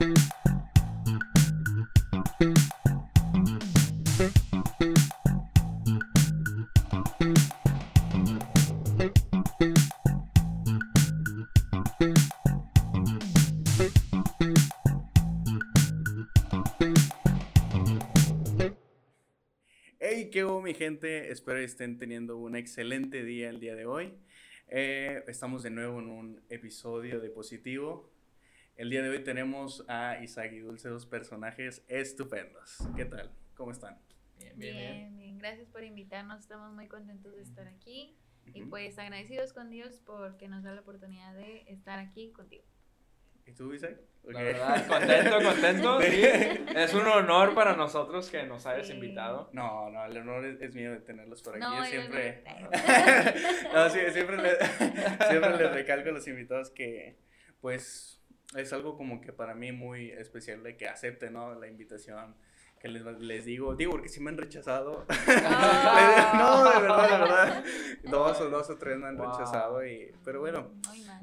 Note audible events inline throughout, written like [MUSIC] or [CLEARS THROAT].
Hey, qué hubo mi gente, espero que estén teniendo un excelente día el día de hoy. Eh, estamos de nuevo en un episodio de Positivo. El día de hoy tenemos a Isaac y Dulce, dos personajes estupendos. ¿Qué tal? ¿Cómo están? Bien, bien, bien. Gracias por invitarnos. Estamos muy contentos de estar aquí y pues agradecidos con Dios porque nos da la oportunidad de estar aquí contigo. ¿Y tú, Isaac? La Ok. verdad, contento, contento. [LAUGHS] Sí. Es un honor para nosotros que nos hayas Sí. invitado. No, no, el honor es, es mío de tenerlos por aquí. No, Yo siempre, honor- [LAUGHS] [LAUGHS] no, sí, siempre, le, siempre les recalco a los invitados que, pues, es algo como que para mí muy especial de que acepten, ¿no? La invitación que les, les digo, digo, porque si me han rechazado. [LAUGHS] Ah. no, de verdad, de verdad. Dos o dos o tres me han Wow. rechazado, y, pero bueno.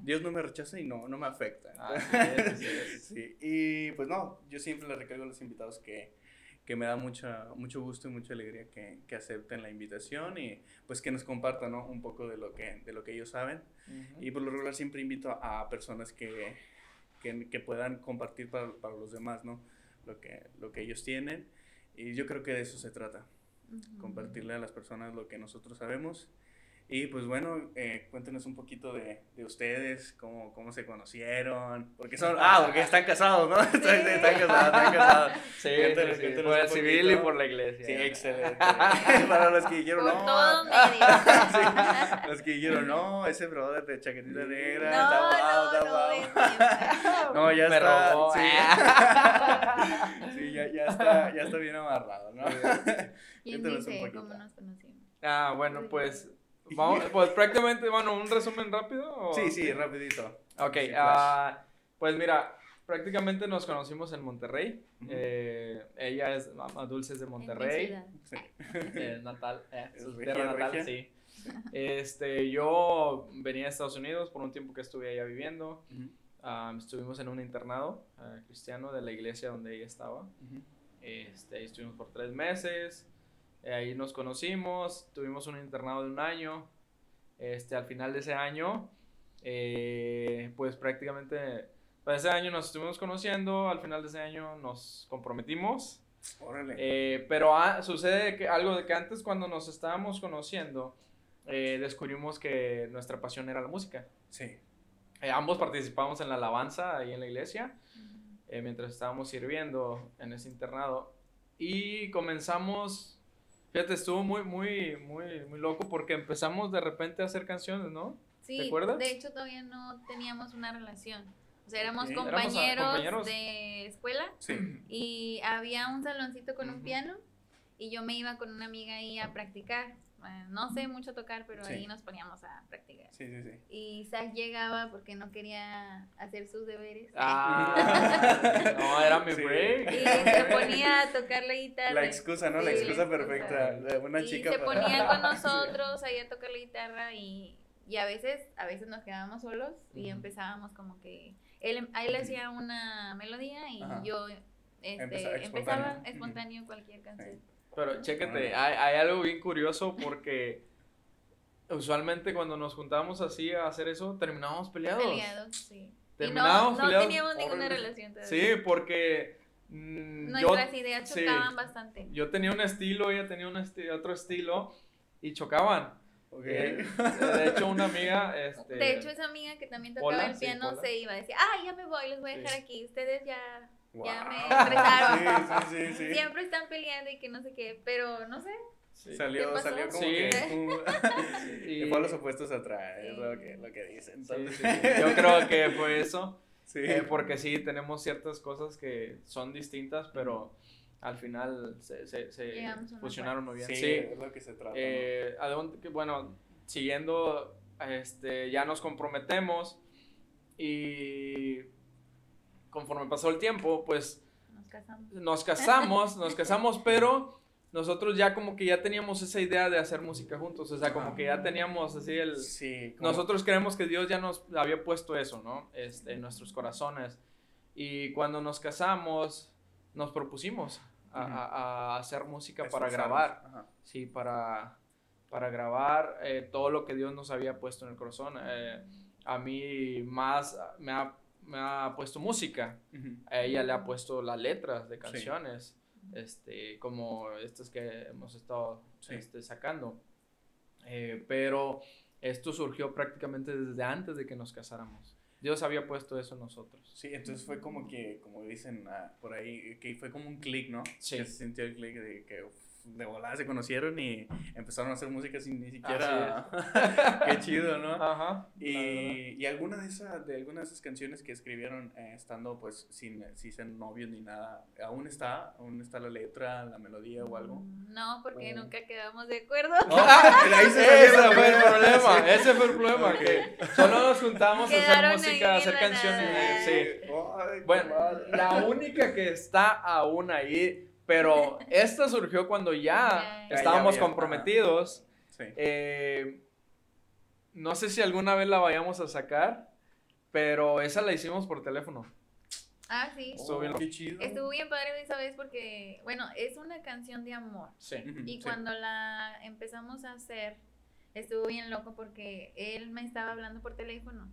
Dios no me rechaza y no, no me afecta. Es. [LAUGHS] Sí, y pues no, yo siempre les recalco a los invitados que, que me da mucha, mucho gusto y mucha alegría que, que acepten la invitación y pues que nos compartan ¿no? un poco de lo, que, de lo que ellos saben. Y por lo regular siempre invito a personas que, que, que puedan compartir para, para los demás ¿no? lo, que, lo que ellos tienen. Y yo creo que de eso se trata, compartirle a las personas lo que nosotros sabemos. Y pues bueno, eh, cuéntenos un poquito de, de ustedes, cómo, cómo se conocieron, porque son, ah, porque están casados, ¿no? [LAUGHS] Están, están casados, están casados. [LAUGHS] Sí, por el civil y por la iglesia. Sí, excelente. [LAUGHS] Para los que dijeron, Por no. todo medio. Sí, los que dijeron, no, ese brother de chaquetita negra, No, está guau, no, está no, guau. No, ya Me está. robó. Sí, Sí, ya, ya está, ya está bien amarrado, ¿no? ¿Quién Cuéntanos un dice poquito. cómo nos conocimos? Ah, bueno, pues, vamos, [LAUGHS] pues prácticamente, bueno, un resumen rápido. o- Sí, sí, rapidito. Ok, ah, pues mira, prácticamente nos conocimos en Monterrey. Ujú. Eh, ella es, Mamá Dulce es de Monterrey. Sí. [LAUGHS] eh, natal, eh, ¿Es su regia, tierra natal, regia? sí. [LAUGHS] Este, yo venía a Estados Unidos por un tiempo que estuve allá viviendo. Ujú, Ah, estuvimos en un internado ah, cristiano de la iglesia donde ella estaba. ujú. Este, ahí estuvimos por tres meses. Eh, ahí nos conocimos. Tuvimos un internado de un año. Este, al final de ese año, eh, pues prácticamente, pues ese año nos estuvimos conociendo. Al final de ese año nos comprometimos. Órale. Eh, pero ah, sucede que algo de que antes cuando nos estábamos conociendo, eh, descubrimos que nuestra pasión era la música. Sí. Eh, ambos participamos en la alabanza ahí en la iglesia eh, mientras estábamos sirviendo en ese internado. Y comenzamos, fíjate, estuvo muy, muy, muy, muy loco porque empezamos de repente a hacer canciones, ¿no? Sí, acuerdas? de hecho todavía no teníamos una relación. O sea, éramos compañeros, de escuela Sí. [CLEARS THROAT] y había un saloncito con un piano y yo me iba con una amiga ahí a practicar. Eh, no sé mucho tocar, pero Sí. ahí nos poníamos a practicar. Sí, sí, sí. Y Isaac llegaba porque no quería hacer sus deberes. Ah, [LAUGHS] no, era mi Sí. break. Y se ponía a tocar la guitarra. La excusa, ¿no? La Sí, excusa la perfecta. excusa. Una y chica se para- ponía [LAUGHS] con nosotros ahí a tocar la guitarra y, y a veces a veces nos quedábamos solos y Ujú. empezábamos como que él, a él le hacía una melodía y Ajá. yo este, Empezaba empezaba espontáneo. espontáneo cualquier canción. Pero chécate, Órale. hay, hay algo bien curioso porque usualmente cuando nos juntábamos así a hacer eso, terminábamos peleados. Peleados, sí. Y no, Terminábamos no peleados. teníamos ninguna relación todavía. Sí, porque mm, Nuestras yo, ideas sí. chocaban bastante. yo tenía un estilo, ella tenía un esti- otro estilo y chocaban. Ok. Eh, de hecho, una amiga, este, De hecho, esa amiga que también tocaba Hola, el sí, piano hola. se iba a decir, ah, ya me voy, los voy a Sí. dejar aquí. Ustedes ya, ya Wow. me [LAUGHS] estresaron. Sí, sí, sí, sí. siempre están peleando y que no sé qué, pero no sé. sí. Salió, salió como Sí. que. uh, [LAUGHS] [LAUGHS] Y- fue a los opuestos atrás, es lo que, lo que dicen. Entonces, sí, sí. Yo creo que fue eso, sí. eh, porque sí, tenemos ciertas cosas que son distintas, pero al final se, se, se fusionaron muy bien. Sí, Sí, es lo que se trata. ¿no? Eh, ¿a dónde- que, bueno, siguiendo, este, ya nos comprometemos y conforme pasó el tiempo, pues Nos casamos. nos casamos, nos casamos, [LAUGHS] pero nosotros ya como que ya teníamos esa idea de hacer música juntos, o sea, como que ya teníamos así el... Sí, como- Nosotros creemos que Dios ya nos había puesto eso, ¿no? Este, en nuestros corazones. Y cuando nos casamos, nos propusimos a, Ujú. a- a hacer música para grabar. ajá. Sí, para, para grabar eh, todo lo que Dios nos había puesto en el corazón. Eh, a mí más me ha, me ha puesto música. Ujú. A ella le ha puesto las letras de Sí. canciones, este, como estas que hemos estado Sí. este, sacando. Eh, pero esto surgió prácticamente desde antes de que nos casáramos. Dios había puesto eso en nosotros. Sí, entonces fue como que, como dicen ah, por ahí, que fue como un clic, ¿no? Sí. Que se sintió el clic de que uf, de volada se conocieron y empezaron a hacer música sin ni siquiera... [LAUGHS] Qué chido, ¿no? Ajá. Y, y alguna de esas de alguna de esas canciones que escribieron eh, estando pues sin, sin ser novios ni nada, aún está, aún está la letra, la melodía o algo. No, porque Oh. nunca quedamos de acuerdo. [LAUGHS] ahí se salió Ese fue el problema, Sí. ese fue el problema, Ok. que solo nos juntamos a Quedaron hacer música, a hacer canciones. Sí. Ay, Bueno, la única que está aún ahí, pero [LAUGHS] esta surgió cuando ya estábamos Ya, comprometidos. Sí. Eh, no sé si alguna vez la vayamos a sacar, pero esa la hicimos por teléfono. Ah, sí. Estuvo bien. Oh, Qué chido. Estuvo bien padre esa vez porque, bueno, es una canción de amor. Sí. Y sí. cuando la empezamos a hacer, estuvo bien loco porque él me estaba hablando por teléfono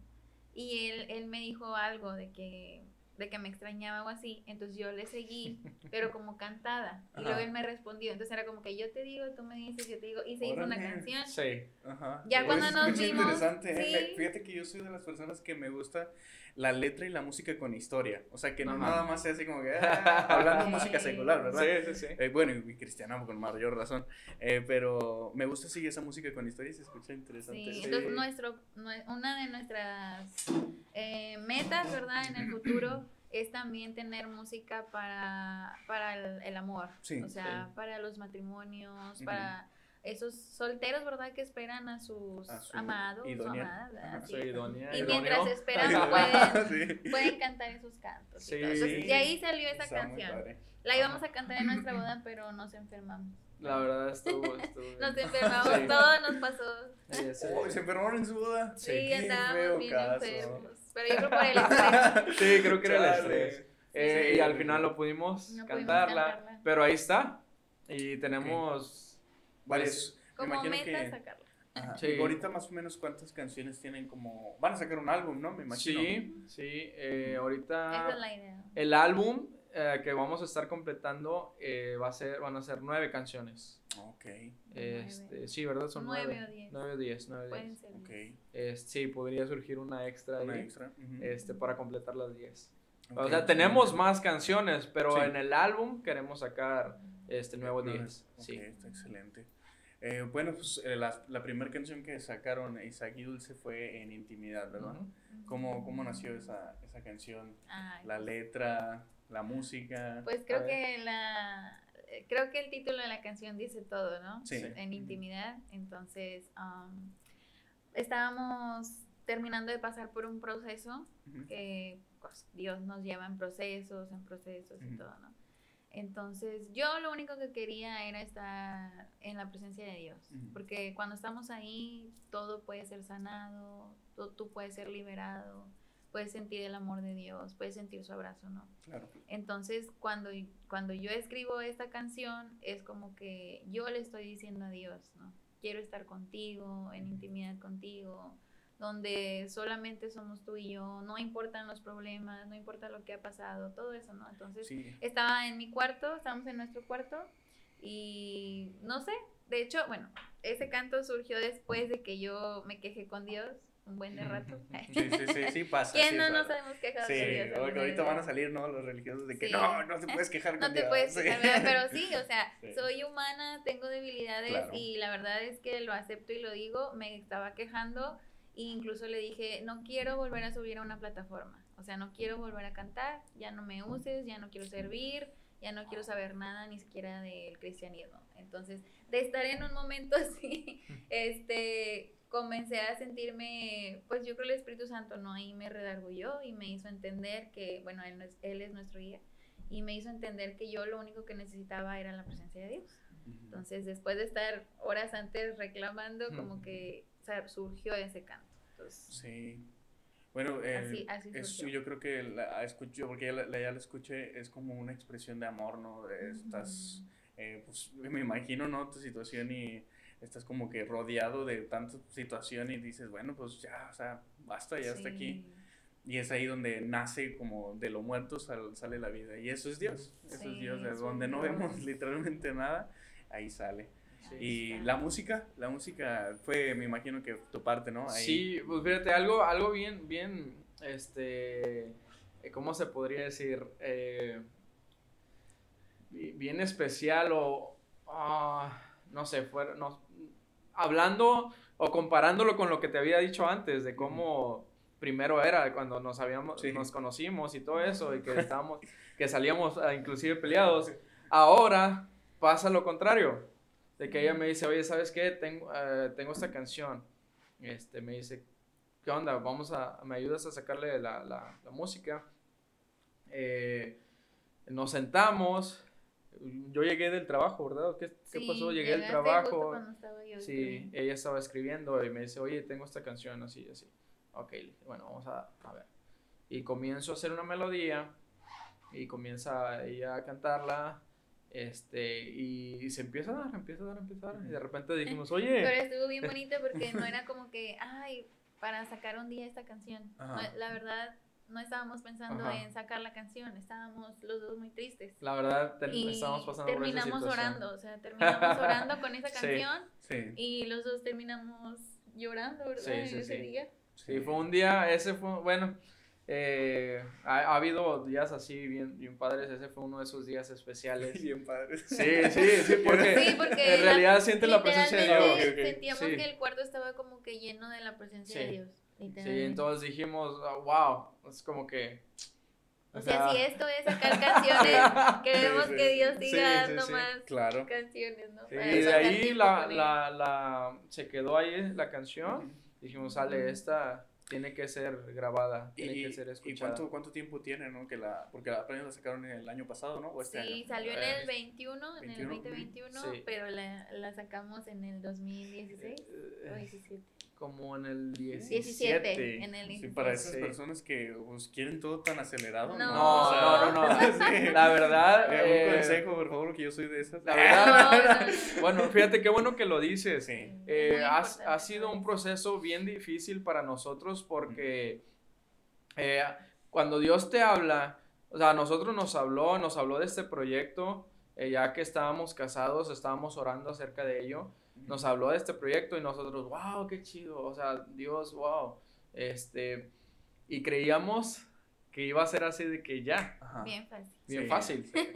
y él, él me dijo algo de que, de que me extrañaba o así. Entonces yo le seguí, [LAUGHS] pero como cantada. Y luego Ajá. él me respondió. Entonces era como que yo te digo, tú me dices, yo te digo. Y se hizo una canción. Sí. Ajá. Ya cuando nos vimos, interesante. ¿eh? sí. Fíjate que yo soy de las personas que me gusta la letra y la música con historia. O sea, que no Ajá. nada más sea así como que [LAUGHS] ah, hablando música secular, ¿verdad? Sí, sí, sí. Eh, bueno, y cristiana con mayor razón. Eh, pero me gusta seguir esa música con historia y se escucha interesante. Sí, Sí. entonces nuestro, nue- una de nuestras eh, metas, ¿verdad? En el futuro es también tener música para, para el, el amor. Sí, o sea, sí. para los matrimonios, Ujú. para esos solteros, ¿verdad? Que esperan a sus A su amados. Sí. Soy idónea. Y idóneo. mientras esperan, pueden, [LAUGHS] Sí. pueden cantar esos cantos. y Sí. Entonces, de ahí salió esa Está canción. La íbamos a cantar en nuestra boda, pero nos enfermamos. La verdad estuvo, estuvo. [LAUGHS] Nos enfermamos, Sí. todo nos pasó. Sí, ese- Oh, ¿Se enfermaron en su boda? Sí, andábamos bien caso. enfermos. Pero yo creo por el estrés. [LAUGHS] Sí, creo que era el estrés. Eh, Sí. y al final lo pudimos No pudimos cantarla, cantarla. pero ahí está. Y tenemos Varios. me Como imagino meta que. sacarla. Ajá. Sí. Ahorita más o menos cuántas canciones tienen como. Van a sacar un álbum, ¿no? Me imagino. Sí, sí. eh, Esa ahorita es la idea. el álbum eh, que vamos a estar completando eh, va a ser, van a ser nueve canciones. Ok, Este, sí, ¿verdad? Son Nueve nueve. o diez. Nueve o diez, nueve o Pueden diez. ser. ok. Es- sí, podría surgir una extra Una ahí, extra. este, para completar las diez. O sea, tenemos más canciones, pero Sí. en el álbum queremos sacar este nuevo Nueve. 10. Ok, Sí. está excelente. Eh, bueno, pues eh, la, la primera canción que sacaron Isaac y Dulce fue en Intimidad, ¿verdad? Ujú. ¿Cómo, ¿Cómo nació esa, esa canción? Ay, La letra, la música. Pues creo que la creo que el título de la canción dice todo, ¿no? Sí. En intimidad. Entonces, um, estábamos terminando de pasar por un proceso que pues, Dios nos lleva en procesos, en procesos y todo, ¿no? Entonces, yo lo único que quería era estar en la presencia de Dios, porque cuando estamos ahí, todo puede ser sanado, tú, tú puedes ser liberado, puedes sentir el amor de Dios, puedes sentir su abrazo, ¿no? Claro. Entonces, cuando, cuando yo escribo esta canción, es como que yo le estoy diciendo a Dios, ¿no? Quiero estar contigo, en intimidad contigo, donde solamente somos tú y yo, no importan los problemas, no importa lo que ha pasado, todo eso, ¿no? Entonces, Sí. estaba en mi cuarto, estábamos en nuestro cuarto y no sé, de hecho, bueno, ese canto surgió después de que yo me quejé con Dios un buen de rato. Sí, sí, sí, sí pasa. ¿Quién sí no nos hemos quejado Sí, de ahorita- van a salir, ¿no? Los religiosos de que Sí. no, no te puedes quejar [LAUGHS] con No te Dios". puedes quejar, pero sí, o sea, soy humana, tengo debilidades Claro. y la verdad es que lo acepto y lo digo, me estaba quejando e incluso le dije, no quiero volver a subir a una plataforma, o sea, no quiero volver a cantar, ya no me uses, ya no quiero servir, ya no quiero saber nada ni siquiera del cristianismo. Entonces, de estar en un momento [LAUGHS] así, este comencé a sentirme, pues yo creo el Espíritu Santo, ¿no? Ahí me redargulló y me hizo entender que, bueno, él, no es- él es nuestro guía y me hizo entender que yo lo único que necesitaba era la presencia de Dios. Entonces, después de estar horas antes reclamando, como que o sea, surgió ese canto. Entonces, Sí. Bueno, eh, Así- así es- surgió. yo creo que la escucho, porque ya la, la- ya la escuché, es como una expresión de amor, ¿no? Estás, eh, pues me imagino, ¿no? Tu situación y estás como que rodeado de tanta situación y dices, bueno, pues ya, o sea, basta, ya está aquí. Y es ahí donde nace como de lo muerto sal- sale la vida. Y eso es Dios, eso es Sí, Dios, de eso es donde no Dios. vemos [LAUGHS] literalmente nada, ahí sale. Sí. Y está. la música, la música fue, me imagino que tu parte, ¿no? Ahí. Sí, pues fíjate, algo, algo bien, bien, este, eh, ¿cómo se podría decir? Eh, bi- bien especial o, ah, no sé, fuera, no, hablando o comparándolo con lo que te había dicho antes, de cómo primero era cuando nos habíamos, Sí. nos conocimos y todo eso, y que [LAUGHS] estábamos, que salíamos ah, inclusive peleados, ahora pasa lo contrario, de que ella me dice, oye, ¿sabes qué? Tengo, eh, tengo esta canción, este, me dice, ¿qué onda? Vamos a, ¿me ayudas a sacarle la, la, la música? Eh, nos sentamos, yo llegué del trabajo, ¿verdad? ¿Qué, qué Sí, pasó? Llegué del trabajo. yo Sí, ella estaba escribiendo y me dice, oye, tengo esta canción así, así. Ok, bueno, vamos a, a ver. Y comienzo a hacer una melodía y comienza ella a cantarla. Este, y, y se empieza a dar, empieza a dar, empieza a dar. Y de repente dijimos, [LAUGHS] Pero oye, estuvo bien [LAUGHS] bonito porque no era como que, ay, para sacar un día esta canción. Ajá. La verdad, no estábamos pensando Ajá. en sacar la canción, estábamos los dos muy tristes. la verdad, ten- Y estábamos pasando por esa terminamos orando, o sea, terminamos orando con esa [LAUGHS] Sí. canción Sí. y los dos terminamos llorando, ¿verdad? Sí, sí, ese sí. día. Sí, fue un día, ese fue, bueno, eh, ha, ha habido días así bien, bien padres, ese fue uno de esos días especiales. [LAUGHS] Bien padre. Sí, sí, sí, porque, Sí, porque en realidad sientes la presencia de Dios. sentíamos Sí. que el cuarto estaba como que lleno de la presencia de Sí. Dios. Sí, entonces dijimos, ah, wow, es como que... O sea, si esto es sacar [LAUGHS] canciones, queremos Sí, sí. que Dios siga sí, dando sí. más Claro. canciones, ¿no? Y de ahí la, la, la, se quedó ahí la canción, dijimos, sale, esta tiene que ser grabada, tiene ¿Y, que ser y escuchada. cuánto, cuánto tiempo tiene, no? Que la, porque la apenas la sacaron el año pasado, ¿no? O este Sí, año. salió en Eh, el 21, en el 21, 2021, sí. pero la, la sacamos en el 2016 o Eh, 17. Como en el 17. 17, en el Sí, 17. para esas Sí. personas que pues, quieren todo tan acelerado. No. No, O sea, no, no, no. sí. [LAUGHS] La verdad, Eh, un consejo, por favor, que yo soy de esas. La verdad, [LAUGHS] No, no, bueno, fíjate qué bueno que lo dices. Sí. Eh, ha, ha sido un eso. proceso bien difícil para nosotros porque eh, cuando Dios te habla, o sea, a nosotros nos habló, nos habló de este proyecto, eh, ya que estábamos casados, estábamos orando acerca de ello, nos habló de este proyecto y nosotros, wow, qué chido, o sea, Dios, wow, este, y creíamos que iba a ser así de que ya, Ajá. Bien fácil. bien Sí, fácil, sí.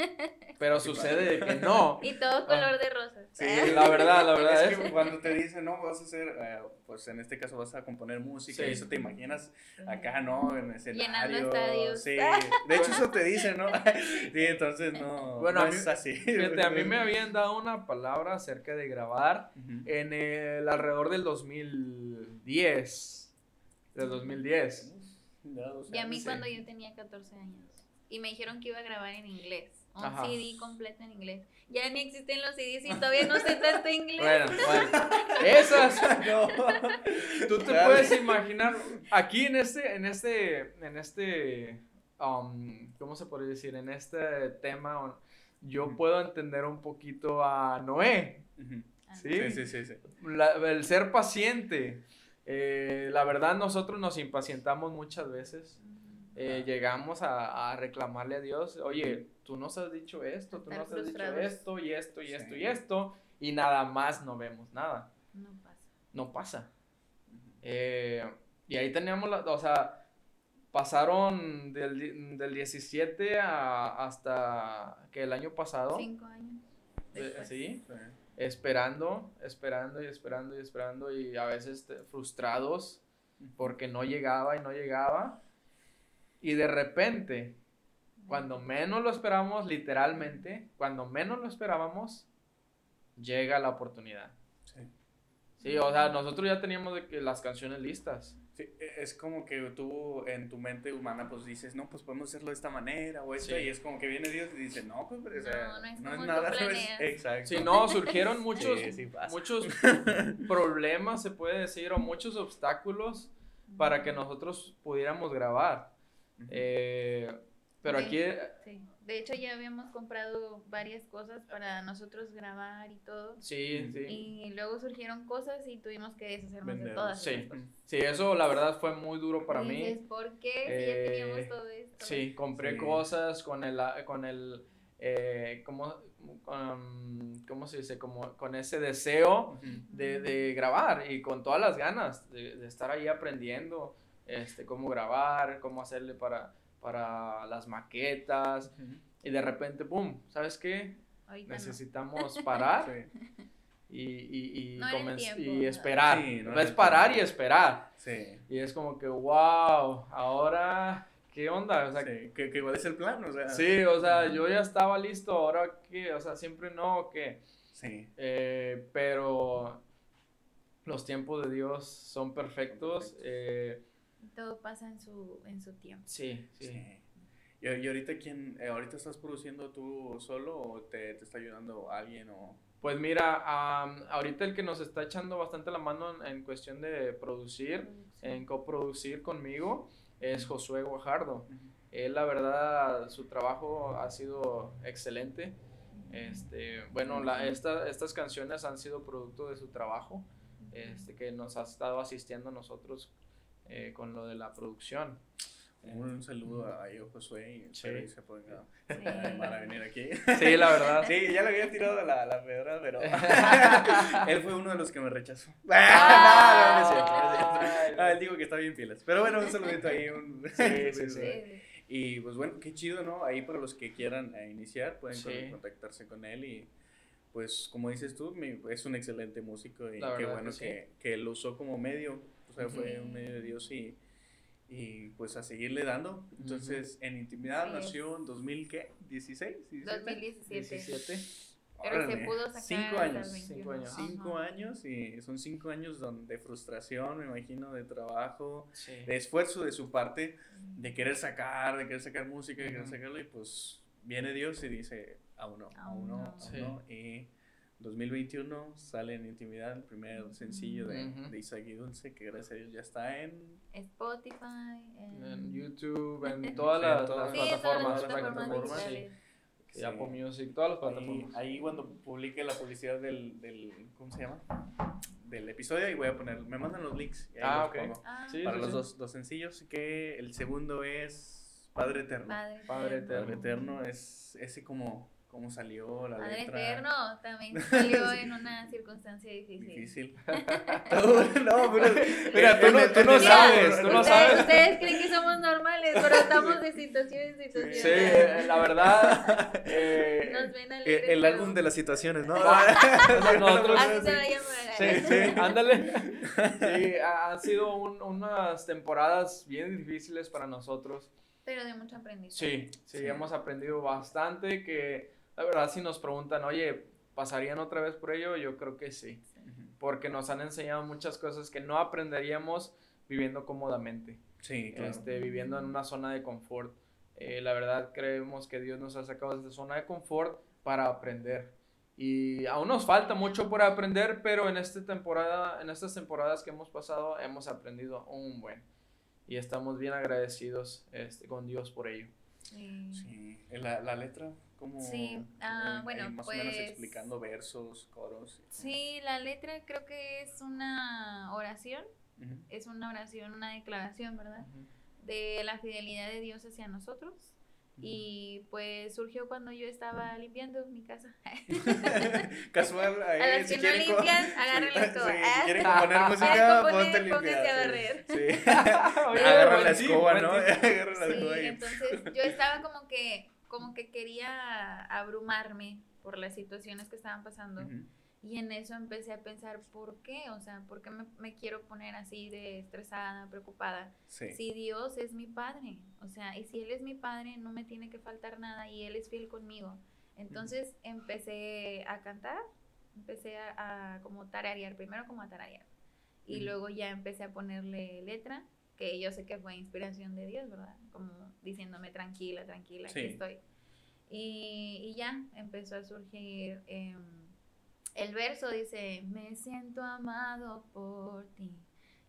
pero Sí, sucede de que no. [LAUGHS] Y todo color de rosas. Sí, La verdad, la [LAUGHS] verdad es es- que cuando te dicen, no, vas a hacer, eh, pues en este caso vas a componer música, Sí. y eso te imaginas acá, ¿no? En escenario. estadios. Sí, [LAUGHS] de hecho eso te dicen, ¿no? Sí, entonces no, Bueno, no a mí- es así. Fíjate, a mí me habían dado una palabra acerca de grabar en el alrededor del 2010. Del 2010. Ya, Y a mí años, cuando sí. yo tenía 14 años. Y me dijeron que iba a grabar en inglés. Un Ajá. CD completo en inglés. Ya ni existen los CDs y todavía no sé tanto inglés. Bueno, [LAUGHS] bueno. Esas, [LAUGHS] No. tú te puedes imaginar, aquí en este, en este, en este, um, ¿cómo se podría decir? En este tema, yo puedo entender un poquito a Noé. ¿sí? Sí, sí, sí, sí. La- el ser paciente. Eh, la verdad, nosotros nos impacientamos muchas veces. Eh, llegamos a, a reclamarle a Dios, oye, tú nos has dicho esto, tú Estar nos has dicho esto y esto y esto y esto, y nada más no vemos nada, No pasa. no pasa. Eh, y ahí teníamos, la, o sea, pasaron del, del 17 a- hasta que el año pasado, Cinco años. eh. ¿sí? Sí. Esperando, esperando y esperando y esperando y a veces frustrados porque no llegaba y no llegaba. Y de repente, cuando menos lo esperábamos, literalmente, cuando menos lo esperábamos, llega la oportunidad. Sí. Sí, o sea, nosotros ya teníamos de que las canciones listas. Sí, e- es como que tú en tu mente humana pues dices, no, pues podemos hacerlo de esta manera o esta, Sí. y es como que viene Dios y dice, no, pues, o sea, No, no es no como es nada, no es- exacto. Si no, surgieron [LAUGHS] muchos, Sí, sí muchos [LAUGHS] problemas, se puede decir, o muchos obstáculos para que nosotros pudiéramos grabar. Ujú. Eh, pero Sí. aquí, Sí. De hecho, ya habíamos comprado varias cosas para nosotros grabar y todo. sí, sí. Y luego surgieron cosas y tuvimos que deshacernos de todas. Sí. cosas. Sí, eso la verdad fue muy duro para Y mí. dices, ¿por qué? Si Eh, ya teníamos todo esto. Sí, compré Sí. cosas con el, con el, eh, ¿cómo, con- ¿cómo se dice? Como con ese deseo de, de grabar y con todas las ganas de, de estar ahí aprendiendo este, cómo grabar, cómo hacerle para, para las maquetas y de repente, ¡pum! ¿Sabes qué? Ahorita no. Necesitamos parar [LAUGHS] Sí, y, y, y, No tiempo, y esperar. Sí, no es parar y esperar. sí. Y es como que, wow, ahora, ¿qué onda? O sea, Sí, que, que igual es el plan, o sea. Sí, o sea, yo ya estaba listo, ahora qué, o sea, siempre no, que, Sí. eh, pero los tiempos de Dios son perfectos, eh, Todo pasa en su, en su tiempo. sí, sí. Sí. ¿Y, y ahorita quién, eh, ahorita estás produciendo tú solo o te, te está ayudando alguien o...? Pues mira, am, ahorita el que nos está echando bastante la mano en, en cuestión de producir, en coproducir conmigo, es Josué Guajardo. Él, la verdad, su trabajo ha sido excelente. Este, bueno, la, esta- estas canciones han sido producto de su trabajo, este, que nos ha estado asistiendo a nosotros eh, con lo de la producción. Un saludo a a Josué y espero Sí. que se ponga Sí. a venir aquí. Sí, la verdad. Sí, ya le había tirado la, la pedra, pero [LAUGHS] él fue uno de los que me rechazó. Ah. no, no es cierto, no es cierto. Ay, Ah, él dijo que está bien pilas. Pero bueno, un saludito ahí. Un... Sí, [LAUGHS] sí, sí. Sí. Y pues bueno, qué chido, ¿no? Ahí para los que quieran eh, iniciar, pueden Sí. contactarse con él y pues como dices tú, es un excelente músico y qué bueno que sí. que, que lo usó como medio, sea, fue Sí. un medio de Dios y, y pues a seguirle dando. Entonces, en Intimidad Sí. nació en 2000, ¿qué? ¿16? ¿17? 2017. 17. Pero se Órale, pudo sacar Cinco años. 21. Cinco años. Cinco Ajá. años y son cinco años don- de frustración, me imagino, de trabajo, Sí. de esfuerzo de su parte, de querer sacar, de querer sacar música, de querer sacarlo y pues viene Dios y dice, aún no, aún Aún no, no. aún Sí. no. Y 2021 sale en Intimidad el primer sencillo de, Ujú. de Isaac y Dulce, que gracias a Dios ya está en... Spotify. En, En YouTube, en [LAUGHS] todas las, todas. las Sí, en todas plataformas, las plataformas plataformas, sí. sí, Apple Music, todas las Ahí, plataformas. ahí cuando publique la publicidad del, del, ¿cómo se llama? Del episodio y voy a poner, me mandan los links y ahí Ah, los ok. pongo. Ah, para sí, los sí. dos, dos sencillos, que el segundo es Padre Eterno. Padre, Padre Eterno. Padre Eterno es ese como, como salió la Padre letra. Eterno también [LAUGHS] salió en una circunstancia difícil. Difícil. [LAUGHS] No, pero, Mira, tú no- tú no Mira, sabes, tú no ustedes, sabes. Ustedes creen que somos normales, pero estamos de situación en situación. Sí, eh, la verdad. eh, Nos ven El, alegres. el pero- álbum de las situaciones, ¿no? Nosotros- [LAUGHS] Así se va a llamar. Sí, sí, ándale. Sí, ha- han sido un- unas temporadas bien difíciles para nosotros. Pero de mucho aprendizaje. Sí, sí, Sí. hemos aprendido bastante que la verdad si nos preguntan, oye, ¿pasarían otra vez por ello? Yo creo que sí, porque nos han enseñado muchas cosas que no aprenderíamos viviendo cómodamente, Sí, claro. este, viviendo en una zona de confort. Eh, la verdad creemos que Dios nos ha sacado de esta zona de confort para aprender. Y aún nos falta mucho por aprender, pero en esta temporada, en estas temporadas que hemos pasado, hemos aprendido un buen. Y estamos bien agradecidos este, con Dios por ello. Sí. Sí. La, la letra, como. Sí, ah, bueno, más o menos pues- explicando versos, coros. Sí, la letra creo que es una oración, Ujú. es una oración, una declaración, ¿verdad? De la fidelidad de Dios hacia nosotros. Y pues surgió cuando yo estaba limpiando mi casa. [LAUGHS] Casual, [LAUGHS] ahí, A las si que no limpian, [LAUGHS] sí, agárrenle sí, si quieren componer música, ponte a limpiar. a sí, barrer. Sí. Agarra la escoba, ¿no? Agarra la Sí, escoba y- entonces yo estaba como que, como que quería abrumarme por las situaciones que estaban pasando. Y en eso empecé a pensar, ¿por qué? O sea, ¿por qué me, me quiero poner así de estresada, preocupada? Sí. Si Dios es mi padre, o sea, y si Él es mi padre, no me tiene que faltar nada y Él es fiel conmigo. Entonces empecé a cantar, empecé a, a como tararear, primero como a tararear. Y luego ya empecé a ponerle letra, que yo sé que fue inspiración de Dios, ¿verdad? Como diciéndome tranquila, tranquila, aquí Sí. estoy. Y, y ya empezó a surgir em, el verso, dice, me siento amado por ti.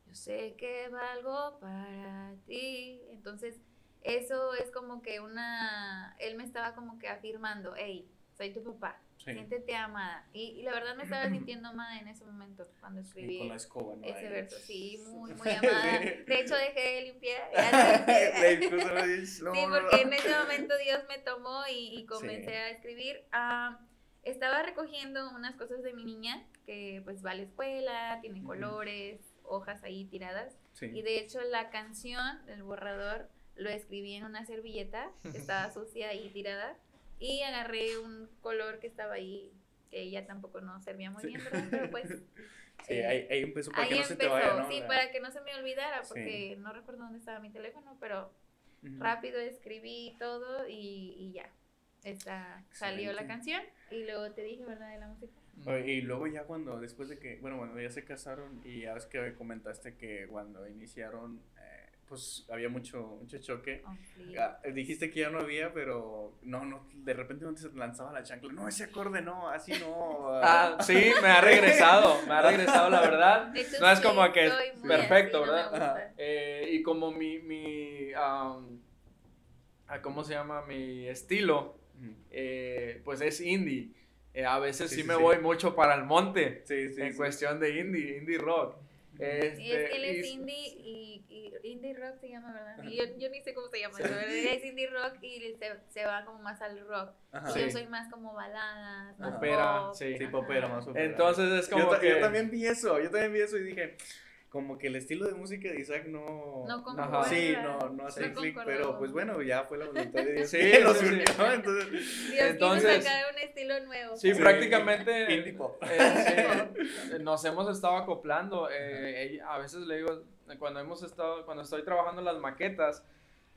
yo sé que valgo para ti. Entonces, eso es como que una, él me estaba como que afirmando, hey, soy tu papá, Sí. siéntete amada. Y, y la verdad me estaba [CLEARS THROAT] sintiendo amada en ese momento cuando Sí, escribí con la escoba, ¿no? ese verso, sí, muy, muy [LAUGHS] Sí. amada. De hecho, dejé de limpiar. [LAUGHS] No, Sí, porque en ese momento Dios me tomó y, y comencé Sí. a escribir. Ah, estaba recogiendo unas cosas de mi niña, que pues va a la escuela, tiene colores, hojas ahí tiradas. Sí. Y de hecho la canción, el borrador, lo escribí en una servilleta que estaba [LAUGHS] sucia y tirada. Y agarré un color que estaba ahí, que ya tampoco no servía muy bien, ¿verdad? Pero pues [LAUGHS] Sí, eh, ahí, ahí empezó para ahí que no se te empezó, vaya, ¿no? sí, para que no se me olvidara, Sí. porque no recuerdo dónde estaba mi teléfono, pero Ujú. rápido escribí todo y, y ya. Esta, salió la canción y luego te dije, ¿verdad? De la música. Y luego ya cuando, después de que, bueno, bueno, ya se casaron y ya ves que comentaste que cuando iniciaron, eh, pues había mucho, mucho choque. Oh, sí. Ah, dijiste que ya no había, pero no, no, de repente no te lanzaba la chancla. No, ese acorde no, así no. [LAUGHS] Ah, sí, me ha [LAUGHS] regresado, me ha regresado la verdad. No es sí, como que perfecto, así, no ¿verdad? gusta. Eh, y como mi, mi ah, ¿cómo se llama? Mi estilo, eh, pues es indie. Eh, a veces Sí, sí, sí, me sí. voy mucho para el monte Sí, sí. en sí. cuestión de indie, indie rock. Y es que él Este, es y- indie y, y indie rock se llama, ¿verdad? Y yo, yo ni sé cómo se llama, pero es indie rock y se, se va como más al rock. Ajá. Sí. Yo soy más como baladas, más Opera, pop, sí. Popera, más popera. Entonces es como yo, que... yo también vi eso, yo también vi eso y dije, como que el estilo de música de Isaac no... No concuerda. Sí, no, no hace No clic, pero pues bueno, ya fue la voluntad de Dios Sí, los unió, entonces... Dios Entonces- quiso sacar un estilo nuevo. Sí, Sí. prácticamente [LAUGHS] Indie pop. eh, sí, nos hemos estado acoplando. eh, ella- a veces le digo, cuando hemos estado, cuando estoy trabajando las maquetas,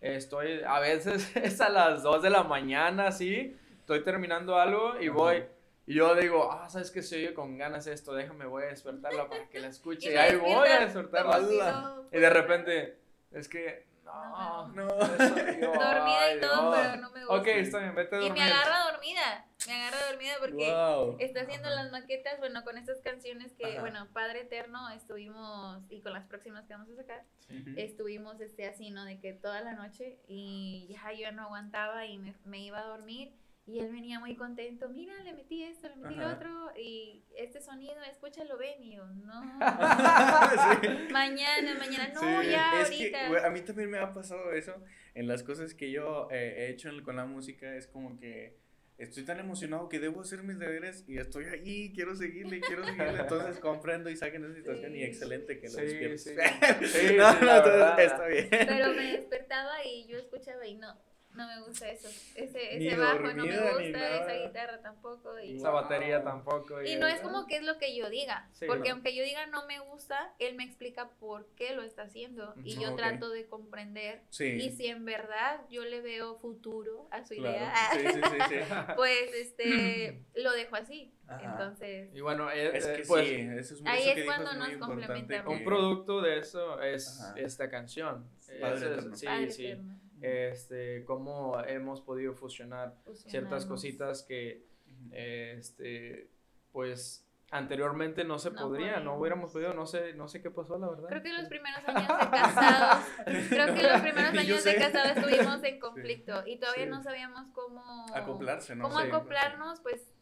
estoy, a veces [LAUGHS] es a las 2 de la mañana, sí, estoy terminando algo y voy. Y yo digo, ah, ¿sabes qué? Se oye con ganas esto, déjame, voy a despertarla para que la escuche. [LAUGHS] Y, ahí voy a despertarla. no Y de repente, es que, no, No, [LAUGHS] No. eso, y yo, Dormida ay, y todo, Dios. pero no me gusta. Ok, está bien, vete a Y dormir. me agarra dormida, me agarra dormida porque Wow. está haciendo Ajá. las maquetas, bueno, con estas canciones que, Ajá. bueno, Padre Eterno estuvimos, y con las próximas que vamos a sacar, Ujú. estuvimos este así, ¿no? De que toda la noche y ya yo no aguantaba y me, me iba a dormir y él venía muy contento, mira, le metí esto, le metí lo Ajá. otro y este sonido, escúchalo, ven y yo, no. [LAUGHS] Sí. mañana, mañana, no, Sí, ya es ahorita. a mí también me ha pasado eso en las cosas que yo eh, he hecho con la música. Es como que estoy tan emocionado que debo hacer mis deberes y estoy ahí, quiero seguirle, quiero seguirle. Entonces [LAUGHS] comprendo y saquen esa situación y excelente que lo Sí, despiertes. sí. no, [LAUGHS] Sí, no, sí, la entonces está bien. Pero me despertaba y yo escuchaba y no, no me gusta eso. Ese, ese bajo no me gusta, esa guitarra tampoco. Y, Esa batería tampoco. y no es como que es lo que yo diga, Sí, porque no. aunque yo diga no me gusta, él me explica por qué lo está haciendo y yo trato de comprender. Sí. Y si en verdad yo le veo futuro a su claro. idea, Sí, sí, sí, sí. [LAUGHS] pues este lo dejo así. Ajá. Entonces, Y bueno, eh, Es eh, que pues, sí, eso es, ahí eso es cuando es nos muy importante, complementamos. un producto de eso es Ajá. esta canción. Padre Ese es- Eterno. sí, Padre sí. eterno, Este, cómo hemos podido fusionar ciertas cositas que, este, pues, anteriormente no se No podría, no podíamos. hubiéramos podido, no sé, no sé qué pasó, la verdad. Creo que los primeros años de casados, [LAUGHS] creo que los primeros [LAUGHS] años de casados estuvimos en conflicto y todavía Sí. no sabíamos cómo Acoplarse, ¿no? cómo Sí. acoplarnos, pues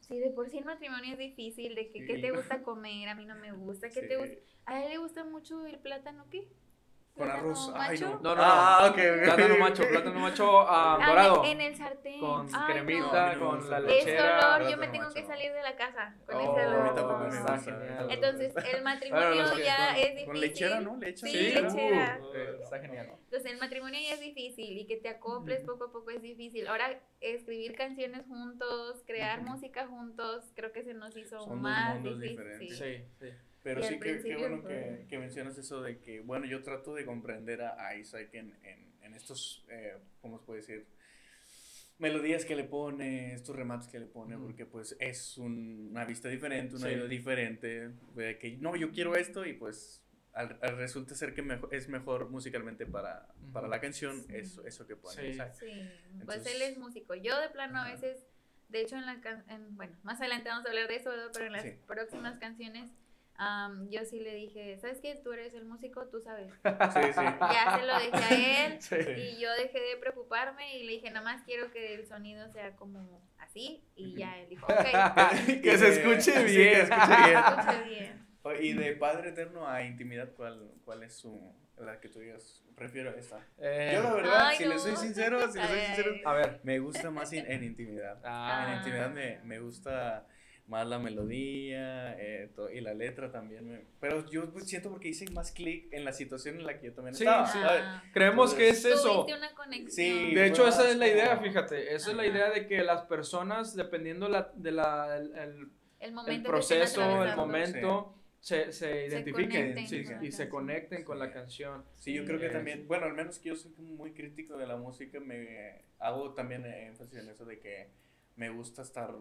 sí, de por sí el matrimonio es difícil, de que qué Sí. te gusta comer, a mí no me gusta, qué Sí. te gusta, a él le gusta mucho el plátano, ¿qué? Con ¿Plátano arroz. Ay, macho? no. No, no, Ah, ok, ok. Plátano macho, plátano macho ah, Ah, dorado. en el sartén. Con Ay, cremita, no. con la lechera. olor, yo me tengo macho. que salir de la casa con Oh, ese olor. me Está gusta. genial. Entonces, el matrimonio Bueno, ya con- es difícil. Con lechera, ¿no? Leche. Sí, Sí, lechera. uh, eh, está genial. Entonces el matrimonio ya es difícil y que te acoples poco a poco es difícil. Ahora escribir canciones juntos, crear música juntos, creo que se nos hizo Son más difícil. diferentes. Sí, sí. Pero sí, que, qué principio bueno fue- que, que mencionas eso de que, bueno, yo trato de comprender a, a Isaac en, en, en estos, eh, ¿cómo se puede decir? Melodías que le pone, estos remates que le pone, porque pues es un- una vista diferente, una Sí. idea diferente, de que no, yo quiero esto y pues al, al resulta ser que mejo- es mejor musicalmente para, para la canción Sí. eso, eso que pone Sí. Isaac. Sí, pues Entonces- él es músico. Yo de plano a veces, de hecho en la can- en- bueno, más adelante vamos a hablar de eso, ¿verdad? pero en las Sí. próximas canciones am, yo sí le dije, ¿sabes qué? Tú eres el músico, tú sabes. [LAUGHS] Sí, sí. Ya se lo dejé a él [LAUGHS] Sí. y yo dejé de preocuparme y le dije, nada más quiero que el sonido sea como así. Y ya él dijo, ok, [LAUGHS] Que se escuche Sí, que bien. escuche bien. bien. Y de Padre Eterno a Intimidad, ¿cuál, cuál es su, la que tú digas? Prefiero esta. Eh, Yo la verdad, Ay, si le no. soy sincero, si le soy sincero, a ver. me gusta más in- en Intimidad. Ah, En. Intimidad me, me gusta más la melodía eh, y la letra también. me- pero yo siento porque hice más clic en la situación en la que yo también Sí, estaba. sí. Ah, Creemos que es eso. Una conexión. Sí, De hecho, esa es la idea, fíjate. Esa es la Ajá. idea de que las personas, dependiendo la, de la, el, el- El el proceso, el momento, se, se identifiquen conecten sí, y se conecten con la canción. Sí, yo creo que también, bueno, al menos que yo soy muy crítico de la música, me hago también énfasis en eso de que me gusta estar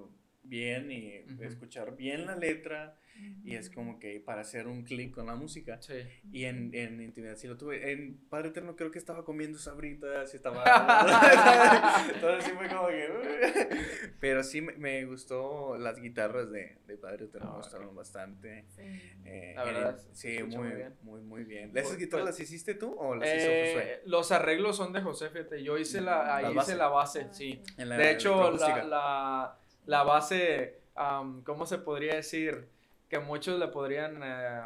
bien y Ujú. escuchar bien la letra y es como que para hacer un clic con la música. Sí. Y en, en intimidad sí lo tuve. En Padre Eterno creo que estaba comiendo sabritas y estaba... [LAUGHS] [LAUGHS] Entonces sí fue como que... [LAUGHS] Pero sí me, me gustó las guitarras de, de Padre Eterno, Ah, me gustaron bastante. Sí. Eh, La verdad, eh, sí, muy, muy bien. muy, muy bien. ¿Esas Pues- guitarras pues- las hiciste tú o las hizo Eh, Josué? los arreglos son de José, fíjate. Yo hice la, ahí La hice base. la base, sí. En la De hecho, la. La, la base, am, ¿cómo se podría decir? Que muchos le podrían eh,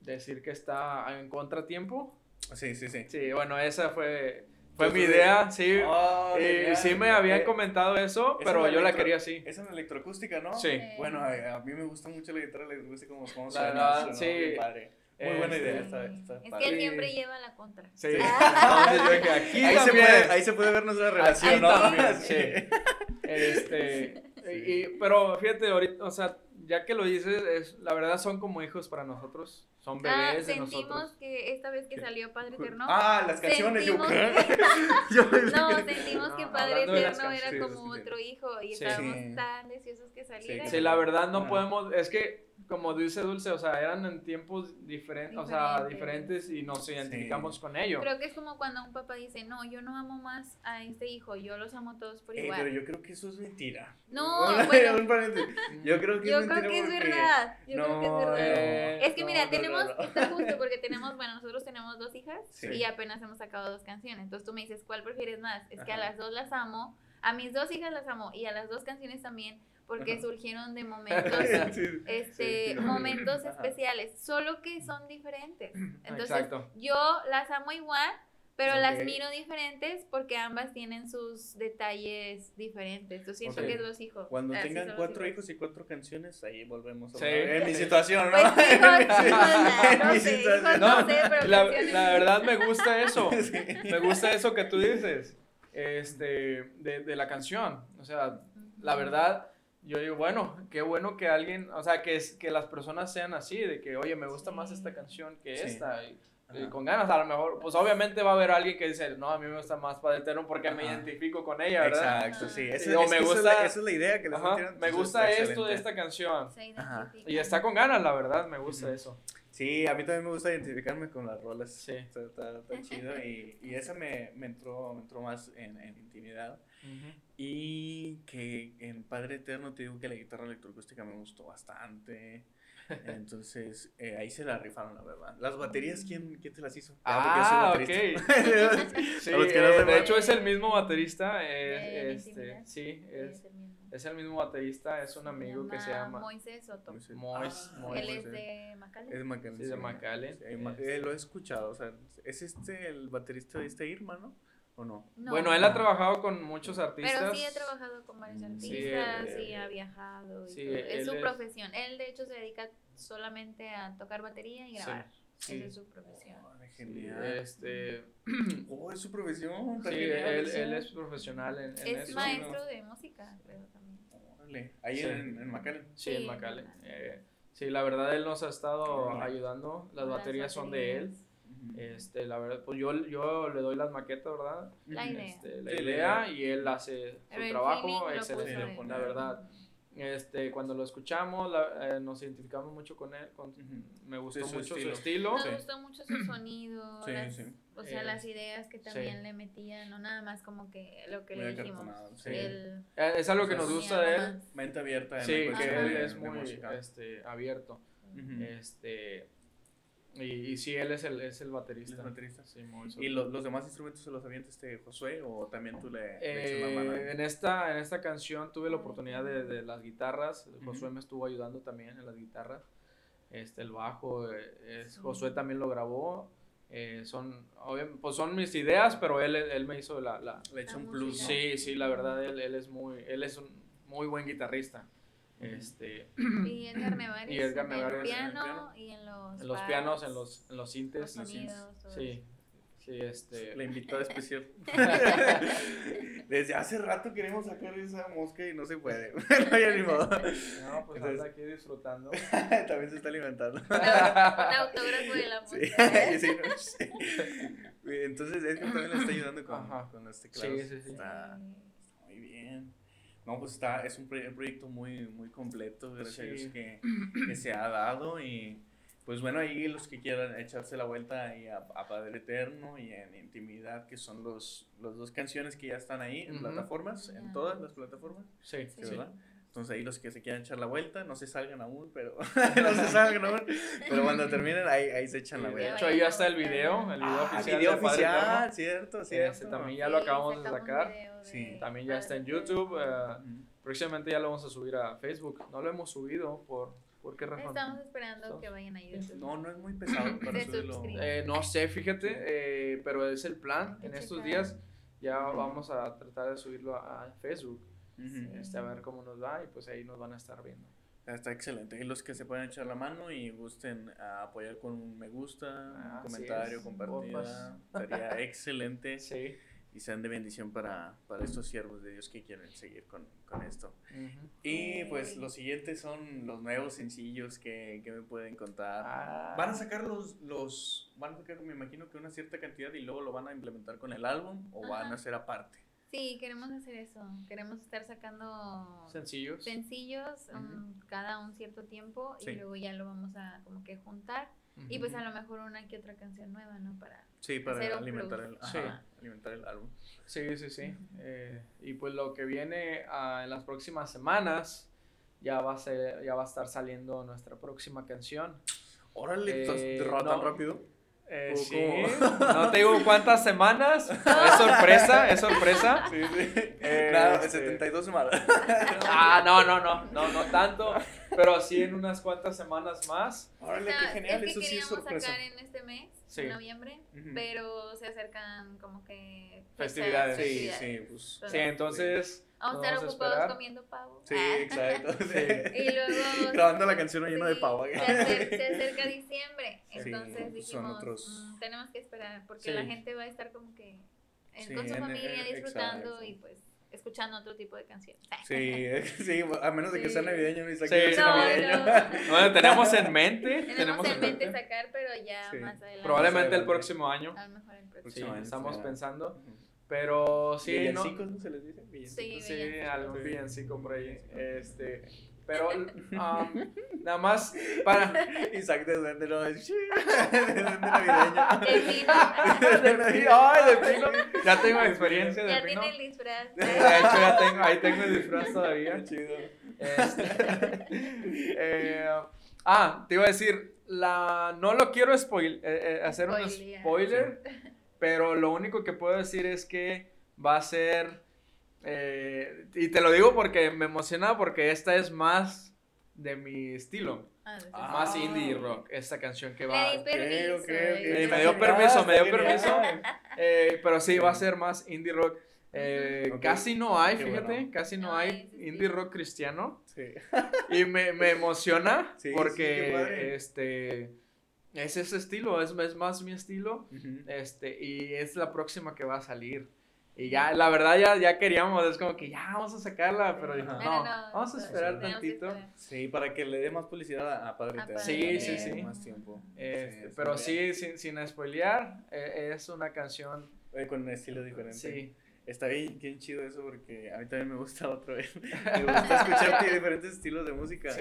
decir que está en contratiempo. Sí, sí, sí. Sí, bueno, esa fue, fue mi idea, sí. Oh, Y genial. sí me habían Eh, comentado eso, es pero yo la quería así. Es una electroacústica, ¿no? Sí. Eh, Bueno, a, a mí me gusta mucho la guitarra electroacústica como cómo La suena. verdad, suena sí. bien padre. Muy buena Este, idea, está, está Es que padre. él siempre lleva la contra. Sí. Entonces yo dije, aquí ahí, se puede, ahí se puede ver nuestra relación, ¿no? también, sí. [LAUGHS] Este, y, y- pero fíjate, ahorita, o sea, ya que lo dices, es, la verdad son como hijos para nosotros, son Ah, bebés de sentimos nosotros. que esta vez que salió Padre Eterno. Ah, las canciones, sentimos [LAUGHS] Yo- No, sentimos Padre Eterno era como sí, sí. otro hijo y Sí. estábamos Sí. tan deseosos que saliera. Sí, la verdad no Ah. podemos, es que como dice Dulce, o sea, eran en tiempos diferentes, o sea, Diferentes. y nos identificamos con ello. Creo que es como cuando un papá dice, no, yo no amo más a este hijo, yo los amo todos por Eh, igual. pero yo creo que eso es mentira. No, [LAUGHS] bueno. un [LAUGHS] paréntesis. Yo creo que Yo es creo mentira que es verdad. Yo creo que es No, verdad. eh, es que no, mira, no, no, tenemos, no. está justo [LAUGHS] porque tenemos, bueno, nosotros tenemos dos hijas Sí. y apenas hemos sacado dos canciones. Entonces tú me dices, ¿cuál prefieres más? Es que a Ajá. las dos las amo, a mis dos hijas las amo y a las dos canciones también porque Ajá. surgieron de [LAUGHS] momentos, Sí. este, Sí, sí. momentos Ajá. especiales, solo que son diferentes. Entonces Exacto. yo las amo igual, pero Ok. las miro diferentes porque ambas tienen sus detalles diferentes. Yo siento Ok. que es los hijos. Cuando así tengan cuatro hijos. hijos y cuatro canciones, ahí volvemos a Sí. En mi situación, [LAUGHS] ¿no? Pues situación. No, la, verdad me gusta eso. [LAUGHS] Sí. Me gusta eso que tú dices. Este, de, de la canción. O sea, la verdad, yo digo, bueno, qué bueno que alguien, o sea, que, es, que las personas sean así, de que, oye, me gusta más esta canción que Sí. esta. Y, con ganas, a lo mejor, pues obviamente va a haber alguien que dice, no, a mí me gusta más Padre Eterno porque me identifico con ella, ¿verdad? Exacto, sí. Sí, Esa, o es, me esa es gusta- la, esa es la idea que les Ajá, me gusta esto de esta canción. Se. Y está con ganas, la verdad, me gusta eso. Sí, a mí también me gusta identificarme con las rolas. Sí. Está, está- está chido. Y, y esa me, me, entró, me entró más en, en intimidad. Y que en Padre Eterno te digo que la guitarra electroacústica me gustó bastante. Entonces, [LAUGHS] eh, ahí se la rifaron, la verdad. Las baterías, ¿quién, quién te las hizo? Ah, soy ok. [LAUGHS] baterista. Sí, eh, de hecho es el mismo baterista, eh, este, Sí, es, es el mismo. es baterista, es un amigo que se llama Moisés Soto. Moisés. Mois- Ah, Mois, Él es Moisés. de Macale. Es de McAllen. Sí, de McAllen. Sí, ma- eh, lo he escuchado, o sea, ¿es este el baterista de este Irma, no? ¿O no? No. Bueno, él ha trabajado con muchos artistas. Pero sí he trabajado con varios artistas, sí, sí, eh, ha viajado. y sí, todo. Es él su es- profesión. Él, de hecho, se dedica solamente a tocar batería y Sí, grabar. sí. Esa es su profesión. Sí, genial. este, Oh, es su profesión. sí, él, él es profesional en, en Es eso. maestro de música, creo también. Órale, ahí Sí. en, en McAllen. Sí, en Sí. McAllen. Eh, sí, la verdad él nos ha estado ayudando. Las baterías son de él. baterías. Ujú. Este, la verdad, pues yo, yo le doy las maquetas, ¿verdad? La idea. Este, la idea y él hace su el trabajo excelente, la, verdad. Este, cuando lo escuchamos, la- eh, nos identificamos mucho con él, con- me gustó Sí, su mucho estilo. su estilo. Nos Sí. gustó mucho su sonido, Sí, las- sí. O sea, Eh, las ideas que sí. también le metían, no nada más como que lo que Muy le dijimos. sí. El- Eh, es algo que nos sí, gusta de él. Mente abierta en Sí, que él de- es muy este, abierto. Ujú. Este. Y, y sí, él es el, es el baterista. ¿El baterista? Sí, muy ¿Y lo- los demás instrumentos se los avienta este Josué o también tú le, le Eh, mano? ahí? en, esta, en esta canción tuve la oportunidad de, de las guitarras. Josué Ujú. me estuvo ayudando también en las guitarras. Este, el bajo, eh, es- Sí. Josué también lo grabó. Eh, son, pues son mis ideas, pero él, él me hizo la, la- Le echa La un plus. Sí, sí, la verdad, él, él es muy, él es un muy buen guitarrista. Este, Y [CLEARS THROAT] Edgar Nevares. Y Edgar en el Nevares en el piano, y en los, en los pianos, en los, en los sintes. los sonidos. Sí. Sí, este. La invitada especial. [LAUGHS] Desde hace rato queremos sacar esa mosca y no se puede. [LAUGHS] no, ya ni modo. No, pues Entonces- anda aquí disfrutando. [LAUGHS] También se está alimentando. Un autógrafo de la Sí, música. sí, no, sí. Entonces Edgar también le está ayudando con, Ajá. con los teclados. Sí, sí, sí. Está, está muy bien. No, pues está, es un, proye- un proyecto muy, muy completo, gracias a Dios Sí. que, que se ha dado y pues bueno, ahí los que quieran echarse la vuelta ahí a, a Padre Eterno y en Intimidad, que son los, los dos canciones que ya están ahí en plataformas, en todas las plataformas, Sí, sí. Entonces ahí los que se quieran echar la vuelta, no se salgan aún, pero [LAUGHS] [LAUGHS] no se salgan aún, pero cuando terminen ahí, ahí se echan la De vuelta. hecho, ahí ya está el video, el video Ah, oficial. video de Padre oficial, cierto, cierto. también ya lo acabamos de sacar. de Sí. También ya está en YouTube. Eh, próximamente ya lo vamos a subir a Facebook. No lo hemos subido por, ¿por qué razón? Estamos esperando Estamos- que vayan a YouTube. No, no es muy pesado [LAUGHS] para subirlo. Eh, no sé, fíjate, eh, pero es el plan. En Checar. estos días ya vamos a tratar de subirlo a, a Facebook. Ujú. Este, a ver cómo nos va y pues ahí nos van a estar viendo. Está excelente. Y los que se pueden echar la mano y gusten a apoyar con un me gusta, Ah, un comentario, compartida, sería [LAUGHS] excelente Sí. Y sean de bendición para, para estos siervos de Dios que quieren seguir con, con esto. Y pues los siguientes son los nuevos sencillos que, que me pueden contar. Ah, Van a sacar los, los, van a sacar me imagino que una cierta cantidad y luego lo van a implementar con el álbum o van Ajá. a hacer aparte. Sí, queremos hacer eso. Queremos estar sacando sencillos. sencillos um, cada un cierto tiempo Sí. y luego ya lo vamos a como que juntar. Y pues a lo mejor una que otra canción nueva, ¿no? Para Sí, para alimentar el, ajá, Sí. alimentar el álbum. Sí, sí, sí. Eh, y pues lo que viene ah, en las próximas semanas ya va a ser, ya va a estar saliendo nuestra próxima canción. Órale, ¿estás Eh, ra- tan no. rápido? Eh, ¿O sí, [LAUGHS] no te digo cuántas semanas. [LAUGHS] Es sorpresa, es sorpresa. Sí, sí. [LAUGHS] Eh, Nada, este- 72 semanas. Ah, no, no, no, no, no tanto. Pero sí en unas cuantas semanas más. Órale, O sea, qué genial, es eso que sí es queríamos sorpresa. sacar en este mes, Sí. en noviembre, Ujú. pero se acercan como que fechas, Festividades. Sí, festividades. sí, pues. Sí, entonces. Vamos a estar ocupados esperar. comiendo pavo. Sí, Ah. exacto. [LAUGHS] Sí. Y luego [LAUGHS] Grabando la canción lleno de pavo. Se, [LAUGHS] acer- se acerca diciembre, Sí, entonces son dijimos, otros- "Mm, tenemos que esperar, porque Sí. la gente va a estar como que en- Sí, con su en- familia disfrutando exacto. y pues escuchando otro tipo de canciones. [LAUGHS] Sí, sí, a menos de que Sí. sea navideño, ni Sí, No, navideño. no. [LAUGHS] Bueno, tenemos en mente. Tenemos en mente sacar, pero ya Sí. más adelante. Probablemente el próximo año. A lo mejor el Sí, próximo. Próximamente, estamos ya. pensando. Pero sí, ¿no? Villancicos, ¿no se les dice? Villancicos. Sí, Sí, villancicos. algún Sí. villancico por ahí. Este, pero [LAUGHS] um, nada más para. Isaac de duende, no es. [LAUGHS] de duende navideño. [LAUGHS] El pino, ay, de pino. Ya tengo experiencia de ya pino. tiene el disfraz. De hecho, ya tengo, ahí tengo el disfraz todavía. Chido. Este, eh, ah, te iba a decir, la, no lo quiero spoil, eh, eh, hacer un Spoilear. spoiler, pero lo único que puedo decir es que va a ser, eh, y te lo digo porque me emociona porque esta es más de mi estilo, Ah. Ah. más indie rock, esta canción que va. Di permiso. ok, ok. Eh, me dio permiso, me dio Está permiso. Eh, pero sí, va a ser más indie rock. Eh. Casi no hay, Qué fíjate, bueno. casi no Ay, hay indie rock cristiano. Sí. Y me, me emociona [LAUGHS] Sí, porque este es ese estilo, es, es más mi estilo. Este, y es la próxima que va a salir. Y ya, la verdad, ya, ya queríamos, es como que ya vamos a sacarla, pero no, no, vamos a no, esperar tantito. esperar. Sí, para que le dé más publicidad a, a Padre Eterno. Sí, sí, sí. Más tiempo. Este, Sí, es pero sí, sin, sin spoilear, eh, es una canción. Eh, Con un estilo diferente. Sí, Está bien, bien chido eso porque a mí también me gusta [LAUGHS] otra vez. Me gusta escuchar [LAUGHS] diferentes estilos de música. sí.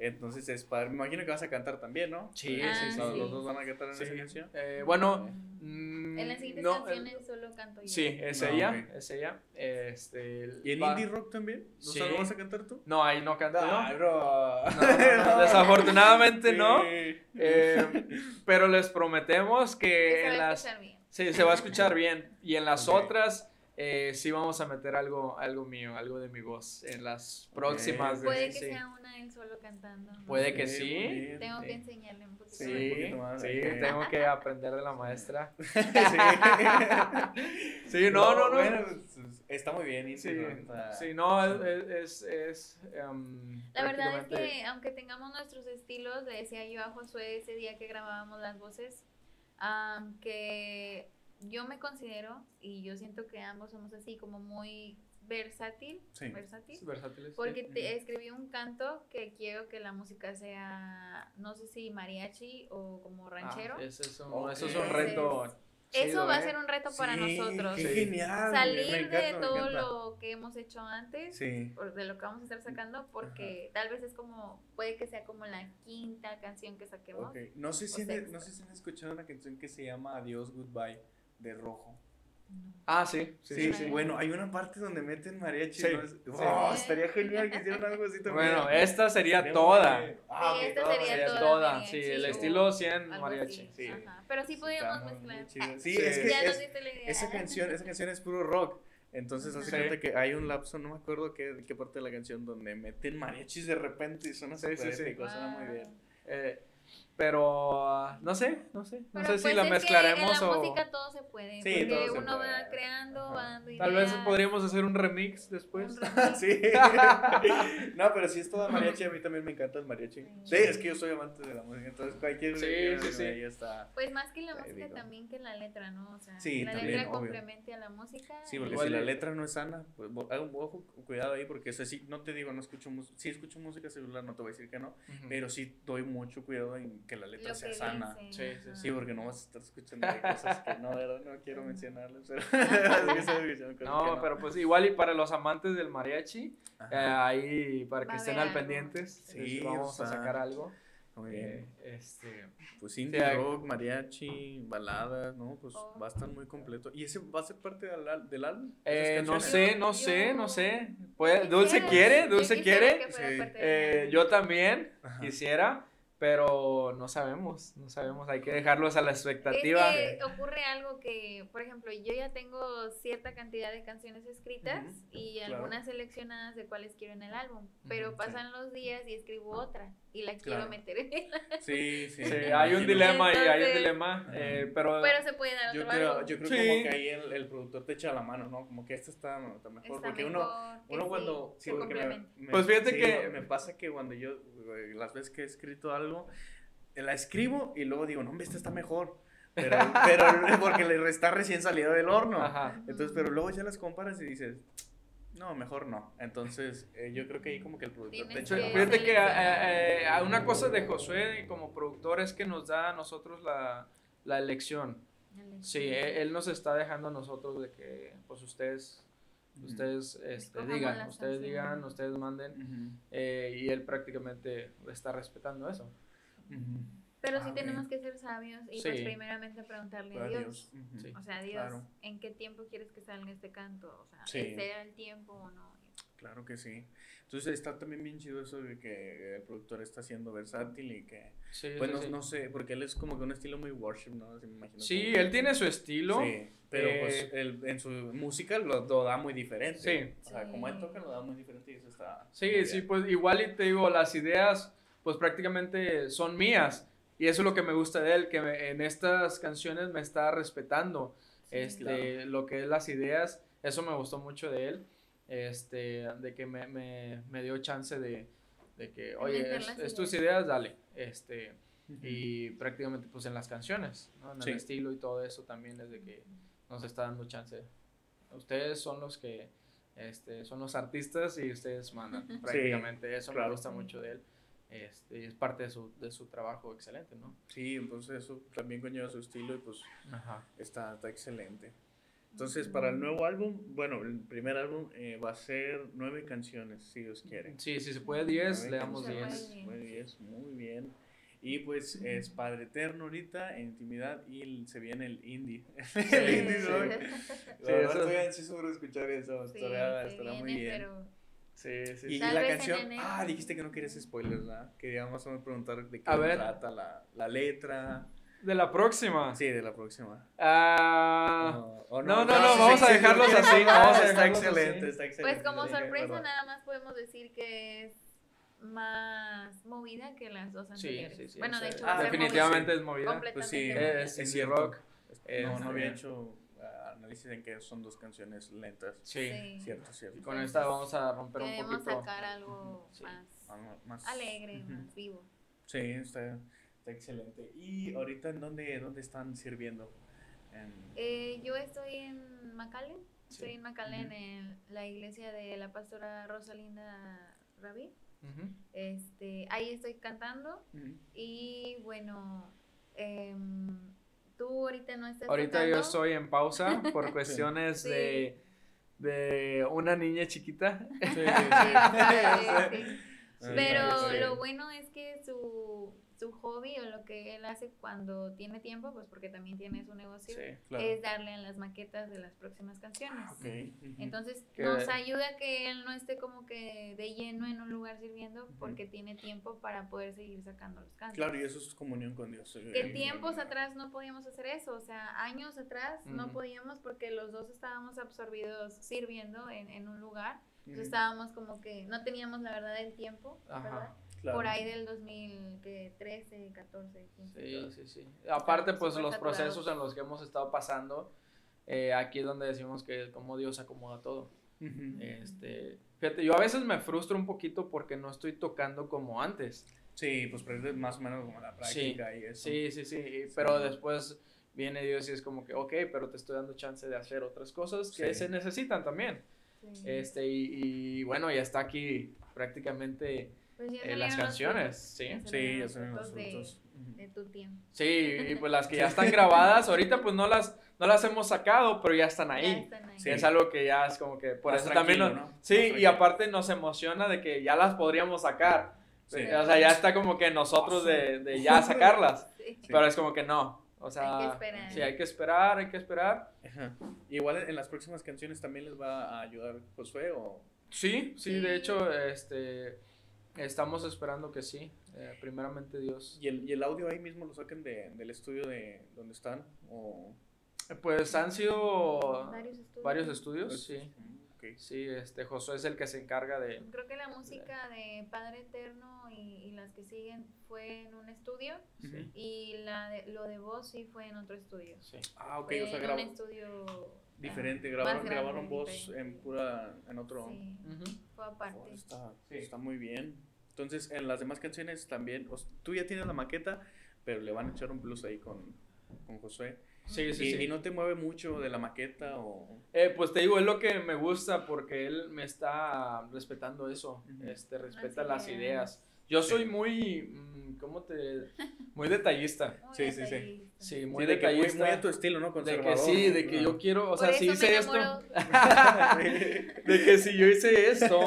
Entonces es padre. Me imagino que vas a cantar también, ¿no? Sí, Ah, sí, sí. Los, sí. los dos van a cantar en Sí. esa canción. Eh, bueno, mm, En las siguientes no, canciones el- solo canto yo. sí, es No, ella, es ella. Este, ¿Y en va- indie rock también? ¿No Sí. vas a cantar tú? No, ahí no canto bro. No, no, no, [LAUGHS] desafortunadamente no. Eh, pero les prometemos Que se en va a las escuchar bien. sí se va a escuchar bien y en las otras eh, sí vamos a meter algo algo mío, algo de mi voz en las próximas. Ok. Puede que sí. sea una él solo cantando. ¿no? Puede que sí. bien. Tengo sí. que enseñarle un poquito. Sí, más. un poquito más, sí, ok. tengo que aprender de la maestra. [LAUGHS] Sí. Sí, no, no, no. Bueno, pues, está muy bien. y Sí, sí, no, es, es, es, em, La verdad es que aunque tengamos nuestros estilos, le decía yo a Josué ese día que grabábamos las voces, am, que yo me considero y yo siento que ambos somos así como muy versátil, Sí. versátil, sí. porque te escribí un canto que quiero que la música sea, no sé si mariachi o como Ah, ranchero. ese es un, eso es un reto. Eso chido, va a ¿eh? ser un reto para Sí, nosotros. Qué Sí. genial. Salir encanta, de todo lo que hemos hecho antes de lo que vamos a estar sacando porque tal vez es como puede que sea como la quinta canción que saquemos. No sé, si no sé si han escuchado una canción que se llama Adiós Goodbye de Rojo. Ah, sí, sí, Sí, sí. sí. bueno, hay una parte donde meten mariachi. Sí, ¿no? Sí. Oh, estaría genial que hicieran algo así también. Bueno, esta sería toda. Ah, Sí, esta toda sería Sería toda sí, el estilo 100 algo mariachi. así. sí. Ajá. Pero sí muy- mezclar. Sí, Sí. es que ya es- la idea. esa canción, esa canción es puro rock. Entonces hace cuenta Sí. que hay un lapso, no me acuerdo qué, qué parte de la canción donde meten mariachis de repente y suena Sí, súper sí, sí. épico, suena muy Wow. bien. Eh, pero no sé, no sé. No Pero sé si pues la es que mezclaremos en la o. música todo se puede. Sí, porque todo se uno puede. va creando, Ajá. va dando Tal vez ideas, podríamos hacer un remix después. un [LAUGHS] remix. Sí. [LAUGHS] no, pero si es toda mariachi, a mí también me encanta el mariachi. Sí, es que yo soy amante de la música, entonces cualquier Sí, sí, sí. ahí está. Pues más que la música digo. también que la letra, ¿no? O sea, Sí, la también, letra obvio. complemente a la música. Sí, porque Igual si la letra no es sana, pues hago un ojo, cuidado ahí, porque eso sí, no te digo, no escucho música, sí escucho música celular, no te voy a decir que no, pero sí doy mucho cuidado en que la lo letra sea que sana. dice, Sí, sí. Sí, porque no vas a estar escuchando cosas que no, ¿verdad? No quiero mencionarles, pero... [LAUGHS] que No, pero pues igual y para los amantes del mariachi, eh, ahí para que Va estén al pendientes, Sí, sí, vamos o a sea, sacar algo. Muy Eh, este, Pues indie Sí, rock, mariachi, baladas, ¿no? Pues Oh. va a estar muy completo. ¿Y ese va a ser parte del, del álbum? eh, ¿Esas no sé, no sé, no sé. Puede- Dulce quiere, Dulce quiere. que fuera Sí. Eh, yo también Ajá. quisiera, pero no sabemos, no sabemos. Hay que dejarlos a la expectativa. Es que ocurre algo que, por ejemplo, yo ya tengo cierta cantidad de canciones escritas Ujú, y claro. algunas seleccionadas de cuáles quiero en el álbum, pero Ujú, pasan los días y escribo otra y la quiero Claro. meter en el Sí, sí. Sí, hay un dilema ahí, hay un Entonces- dilema, eh, pero, Pero se puede dar Yo otro creo, álbum. yo creo Sí. como que ahí el, el productor te echa la mano, ¿no? Como que este está, está mejor. Está porque uno, mejor, uno sí, cuando... Sí, me, me- Pues fíjate sí, que- Me pasa que cuando yo, las veces que he escrito algo, eh, la escribo y luego digo, no, hombre, esta está mejor. Pero, [LAUGHS] pero porque le está recién salido del horno. Ajá. Entonces, pero luego ya las comparas y dices, no, mejor no. Entonces, eh, yo creo que ahí como que el productor la mano. Fíjate que eh, eh, una cosa de Josué como productor es que nos da a nosotros la, la elección. Sí, eh, él nos está dejando a nosotros de que pues ustedes ustedes este, digan, ustedes digan, ustedes manden eh, y él prácticamente está respetando eso. Pero Ah, sí tenemos que ser sabios y pues primeramente preguntarle a. Dios. O sea, Dios, Claro. ¿en qué tiempo quieres que salga este canto? O sea, Sí. ¿ese era el tiempo o no? Claro que sí. Entonces está también bien chido eso de que el productor está siendo versátil y que, Sí, pues sí, no, sé, porque él es como que un estilo muy worship, ¿no? Así me imagino. Sí, él tiene su estilo. Sí, pero Eh, pues él, en su música lo, lo da muy diferente. Sí. O sea, como él toca lo da muy diferente y eso está... Sí, sí, pues igual y te digo, las ideas pues prácticamente son mías y eso es lo que me gusta de él, que me- en estas canciones me está respetando este, claro. lo que es las ideas, eso me gustó mucho de él, este, de que me, me, me dio chance de, de que, oye, es, tus ideas. dale, este, y prácticamente pues en las canciones, ¿no? en Sí. el estilo y todo eso también es de que nos está dando chance. Ustedes son los que este, son los artistas y ustedes mandan prácticamente. Eso claro. me gusta mucho de él. Este, es parte de su, de su trabajo excelente, ¿no? Sí, entonces eso también conlleva su estilo y pues Ajá. está, está excelente. Entonces, para el nuevo álbum, bueno, el primer álbum eh, va a ser nueve canciones, si Dios quiere. Sí, si se puede 10, Nueve le damos Se puede 10. diez. Muy bien, muy bien. Y pues es Padre Eterno ahorita en intimidad y se viene el indie. [LAUGHS] el indie sí. rock. Sí, estoy ansioso por escuchar eso. Sí, estará estará muy viene, bien. pero Sí, sí, Y, sí. Tal la canción, ah, dijiste que no querías spoilers, ¿verdad? Quería más o menos preguntar de qué A ver. trata la, la letra. De la próxima. Sí, de la próxima. Ah, No, no, no, sí, no, sí, vamos sí, a sí, dejarlos sí, así, sí, vamos a está excelente, así. está excelente. pues como sí, sorpresa nada más podemos decir que es más movida que las dos sí, anteriores. sí, sí. Bueno, o de hecho, definitivamente es movida. Pues sí. Es es indie rock. No, no había bien. hecho ah, análisis en que son dos canciones lentas. Sí. Sí. Cierto, cierto. Y con esta vamos a romper un Queremos poquito. sacar algo Sí. más alegre, más vivo. Sí, está, está excelente. ¿Y ahorita en dónde, dónde están sirviendo? En- Eh, yo estoy en McAllen, Sí. estoy en McAllen Ujú. en la iglesia de la pastora Rosalinda Rabí. Este, ahí estoy cantando y bueno, em, tú ahorita no estás Ahorita yo estoy en pausa por [LAUGHS] cuestiones Sí. de, de una niña chiquita. Sí, sí, Sí, sí. sí, sí. [LAUGHS] Sí, Pero sí. lo bueno es que su, su hobby o lo que él hace cuando tiene tiempo, pues porque también tiene su negocio, Sí. Claro. es darle a las maquetas de las próximas canciones. Ah, ok. Ujú. Entonces Que- nos ayuda a que él no esté como que de lleno en un lugar sirviendo porque tiene tiempo para poder seguir sacando los cantos. Claro, y eso es comunión con Dios. Que tiempos atrás no podíamos hacer eso, o sea, años atrás no Ujú. podíamos porque los dos estábamos absorbidos sirviendo en, en un lugar. Entonces estábamos como que no teníamos la verdad del tiempo, Ajá. ¿verdad? Claro. Por ahí del 2013, 14, 15. Sí, sí, sí. Aparte, pues los procesos en los que hemos estado pasando, eh, aquí es donde decimos que como Dios acomoda todo. Ujú. Este, fíjate, yo a veces me frustro un poquito porque no estoy tocando como antes. Sí, pues pero más o menos como la práctica y eso. Sí, sí, sí, pero después viene Dios y es como que, ok, pero te estoy dando chance de hacer otras cosas que Sí. se necesitan también. Sí. Este, y, y bueno, ya está aquí prácticamente Pues ya eh, las canciones, ¿sí? ya Sí, ya son los frutos de-. De tu tiempo. Sí, y pues las que ya [LAUGHS] están grabadas, ahorita pues no las, no las hemos sacado, pero ya están Ya ahí. están ahí. Sí. Es algo que ya es como que por Más eso también nos- ¿no? Sí, y aparte nos emociona de que ya las podríamos sacar. Sí. O sea, ya está como que nosotros de, de ya sacarlas. [LAUGHS] Sí. Pero es como que no. O sea, Hay que esperar. sí, hay que esperar, hay que esperar. Ajá. Igual en las próximas canciones también les va a ayudar Josué o... Sí, sí, Sí. de hecho, este, estamos esperando que sí. eh, primeramente Dios. ¿Y el, y el audio ahí mismo lo saquen de, del estudio de donde están? O... Pues han sido Varios estudios. varios estudios, sí. Mm, ok. Sí, este, Josué es el que se encarga de... Creo que la música de Padre Eterno y, y las que siguen fue en un estudio y la de, lo de voz sí fue en otro estudio. Sí. Ah, ok, Fue o sea, un estudio diferente, ah, grabaron, más grande, grabaron voz diferente. en pura, en otro... Sí, fue aparte. Oh, está, Sí. está muy bien. Entonces, en las demás canciones también, o s- tú ya tienes la maqueta, pero le van a echar un plus ahí con, con Josué. Sí, sí, y, sí. y no te mueve mucho de la maqueta o... Eh, pues te digo, es lo que me gusta porque él me está respetando eso, Ujú. este, respeta Las las ideas. ideas. Yo soy muy, mm, ¿cómo te...? Muy detallista. [LAUGHS] Muy Sí, sí, sí. detallista. Sí, muy Sí, de que muy, detallista. muy a tu estilo, ¿no? de que Conservador. sí, de que ¿no? yo quiero, o sea, si hice esto, [LAUGHS] [LAUGHS] de que si yo hice esto,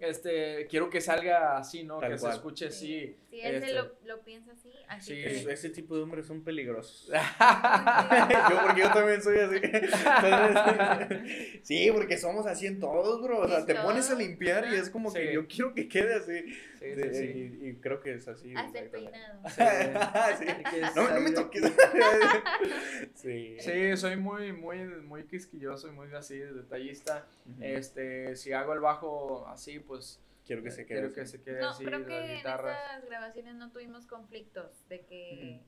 este, quiero que salga así, ¿no? Tal que cual. se escuche así. Si él este. se lo, lo piensa así, así Sí. que- ese tipo de hombres son peligrosos. [LAUGHS] Yo, porque yo también soy así. Entonces, sí, porque somos así en todos, bro. O sea, te pones a limpiar y es como que yo quiero que quede así. Sí, sí. Y, y creo que es así. Hasta el peinado. [LAUGHS] No, no me toques. [LAUGHS] sí. Sí, soy muy, muy, muy quisquilloso y muy así, detallista. Este, si hago el bajo así, pues Quiero que se quede. quiero que así. se quede No, así, creo las que en guitarras. estas grabaciones no tuvimos conflictos de que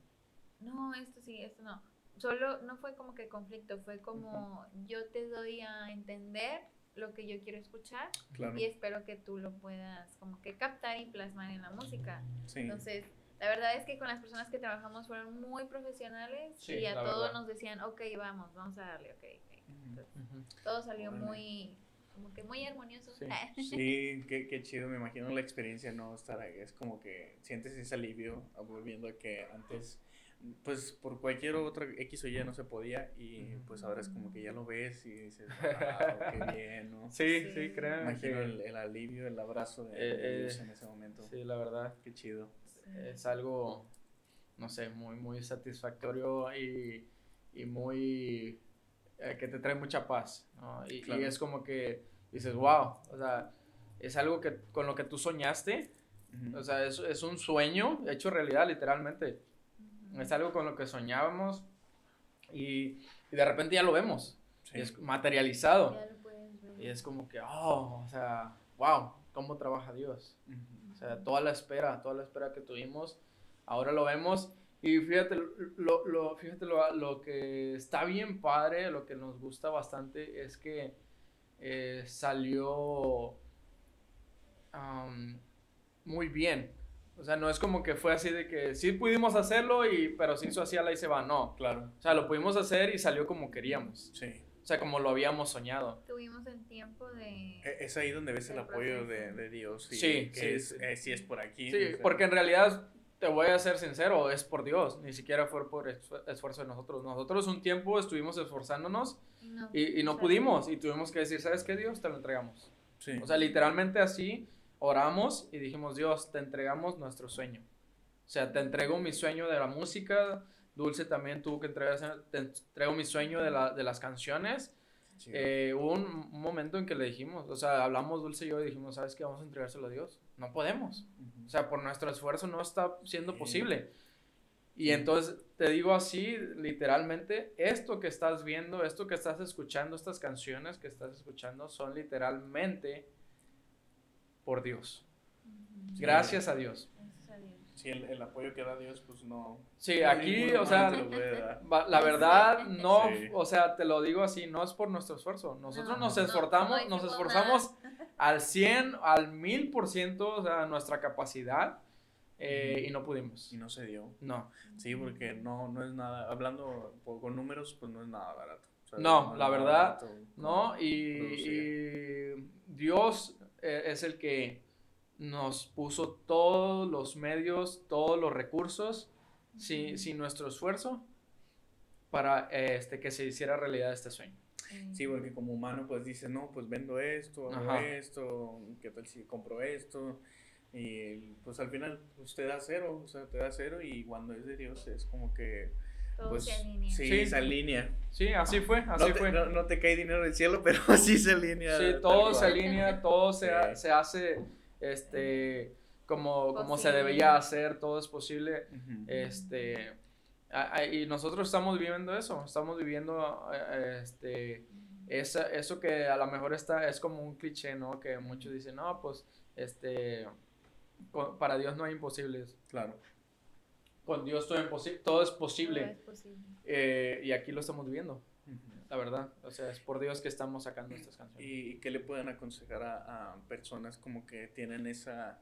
no, esto sí, esto no. Solo no fue como que conflicto, fue como yo te doy a entender lo que yo quiero escuchar Claro. y espero que tú lo puedas como que captar y plasmar en la música. Sí. Entonces, la verdad es que con las personas que trabajamos fueron muy profesionales Sí, y a todos verdad. nos decían, ok, vamos, vamos a darle, ok. ok". Ujú. Ujú. Todo salió muy, como que muy armonioso. Sí. [LAUGHS] Sí, qué, qué chido, me imagino la experiencia, ¿no? Estar ahí, es como que sientes ese alivio volviendo a que antes pues por cualquier otra X o Y no se podía y pues ahora es como que ya lo ves y dices, [LAUGHS] wow, qué bien, ¿no? Sí, sí, Sí. créanme Imagino que- el, el alivio, el abrazo de, Eh, Dios eh, en ese momento. Sí, la verdad. Qué chido. es algo, no sé, muy, muy satisfactorio y, y muy, eh, que te trae mucha paz, ¿no? Y, y Claro. es como que dices, wow, o sea, es algo que con lo que tú soñaste, Ujú. o sea, es, es un sueño hecho realidad, literalmente. Es algo con lo que soñábamos y, y de repente ya lo vemos, Sí. y es materializado. Ya lo puedes ver. Y es como que, oh, o sea, wow, cómo trabaja Dios. Ujú. O sea, toda la espera, toda la espera que tuvimos, ahora lo vemos. Y fíjate, lo, lo- fíjate lo, lo que está bien padre, lo que nos gusta bastante es que eh, salió muy bien. O sea, no es como que fue así de que sí pudimos hacerlo, y, pero se hizo así a la y se va. No. Claro, O sea, lo pudimos hacer y salió como queríamos. sí. O sea, como lo habíamos soñado. Tuvimos el tiempo de... E- Es ahí donde ves el apoyo de, de Dios. y Sí, que sí, es, sí. eh, sí es por aquí. Sí, o sea, porque en realidad, te voy a ser sincero, es por Dios, ni siquiera fue por esfu- esfuerzo de nosotros. Nosotros un tiempo estuvimos esforzándonos y no, y, y no pudimos y tuvimos que decir, ¿sabes qué, Dios? Te lo entregamos. Sí. O sea, literalmente así oramos y dijimos, Dios, te entregamos nuestro sueño. O sea, te entrego mi sueño de la música, Dulce también tuvo que entregar, te entrego mi sueño de, la- de las canciones. Sí. Eh, hubo un, un momento en que le dijimos, o sea, hablamos Dulce y yo y dijimos, ¿sabes qué? Vamos a entregárselo a Dios. No podemos. O sea, por nuestro esfuerzo no está siendo posible. Y entonces te digo así, literalmente, esto que estás viendo, esto que estás escuchando, estas canciones que estás escuchando son literalmente por Dios. Gracias a Dios. Gracias a Dios. Sí, el, el apoyo que da Dios, pues no. Sí, aquí, o sea, la verdad, no, Sí. o sea, te lo digo así, no es por nuestro esfuerzo. Nosotros No, nos no, esforzamos, no nos esforzamos al 100, al 1000%, o sea, nuestra capacidad, eh, y no pudimos. Y no se dio. No. Sí, porque no, no es nada. Hablando con números, pues no es nada barato. O sea, No, la verdad, barato ¿no? Y, y Dios eh, es el que nos puso todos los medios, todos los recursos, sin, sin nuestro esfuerzo, para este, que se hiciera realidad este sueño. Sí, porque como humano, pues dices, no, pues vendo esto, hago Ajá. esto, ¿qué tal si compro esto? Y pues al final, pues te da cero, o sea, te da cero y cuando es de Dios es como que, Todo pues, se alinea. sí, Sí. se alinea. Sí, así fue, así no, te, fue. no, no te cae dinero del cielo, [LAUGHS] pero sí se alinea. Sí, todo se alinea, todo se, ha- Sí. se hace este, como, como se debería hacer, todo es posible. Ujú. Este, a- a- y nosotros estamos viviendo eso, estamos viviendo eh, este, esa, eso que a lo mejor está, es como un cliché, ¿no? Que muchos dicen, no, pues, este, con- para Dios no hay imposibles. Claro. Con Dios todo, imposi- todo es Todo posible. es posible. Eh, y aquí lo estamos viviendo, Ujú. la verdad. O sea, es por Dios que estamos sacando estas canciones. ¿Y qué le pueden aconsejar a, a personas como que tienen esa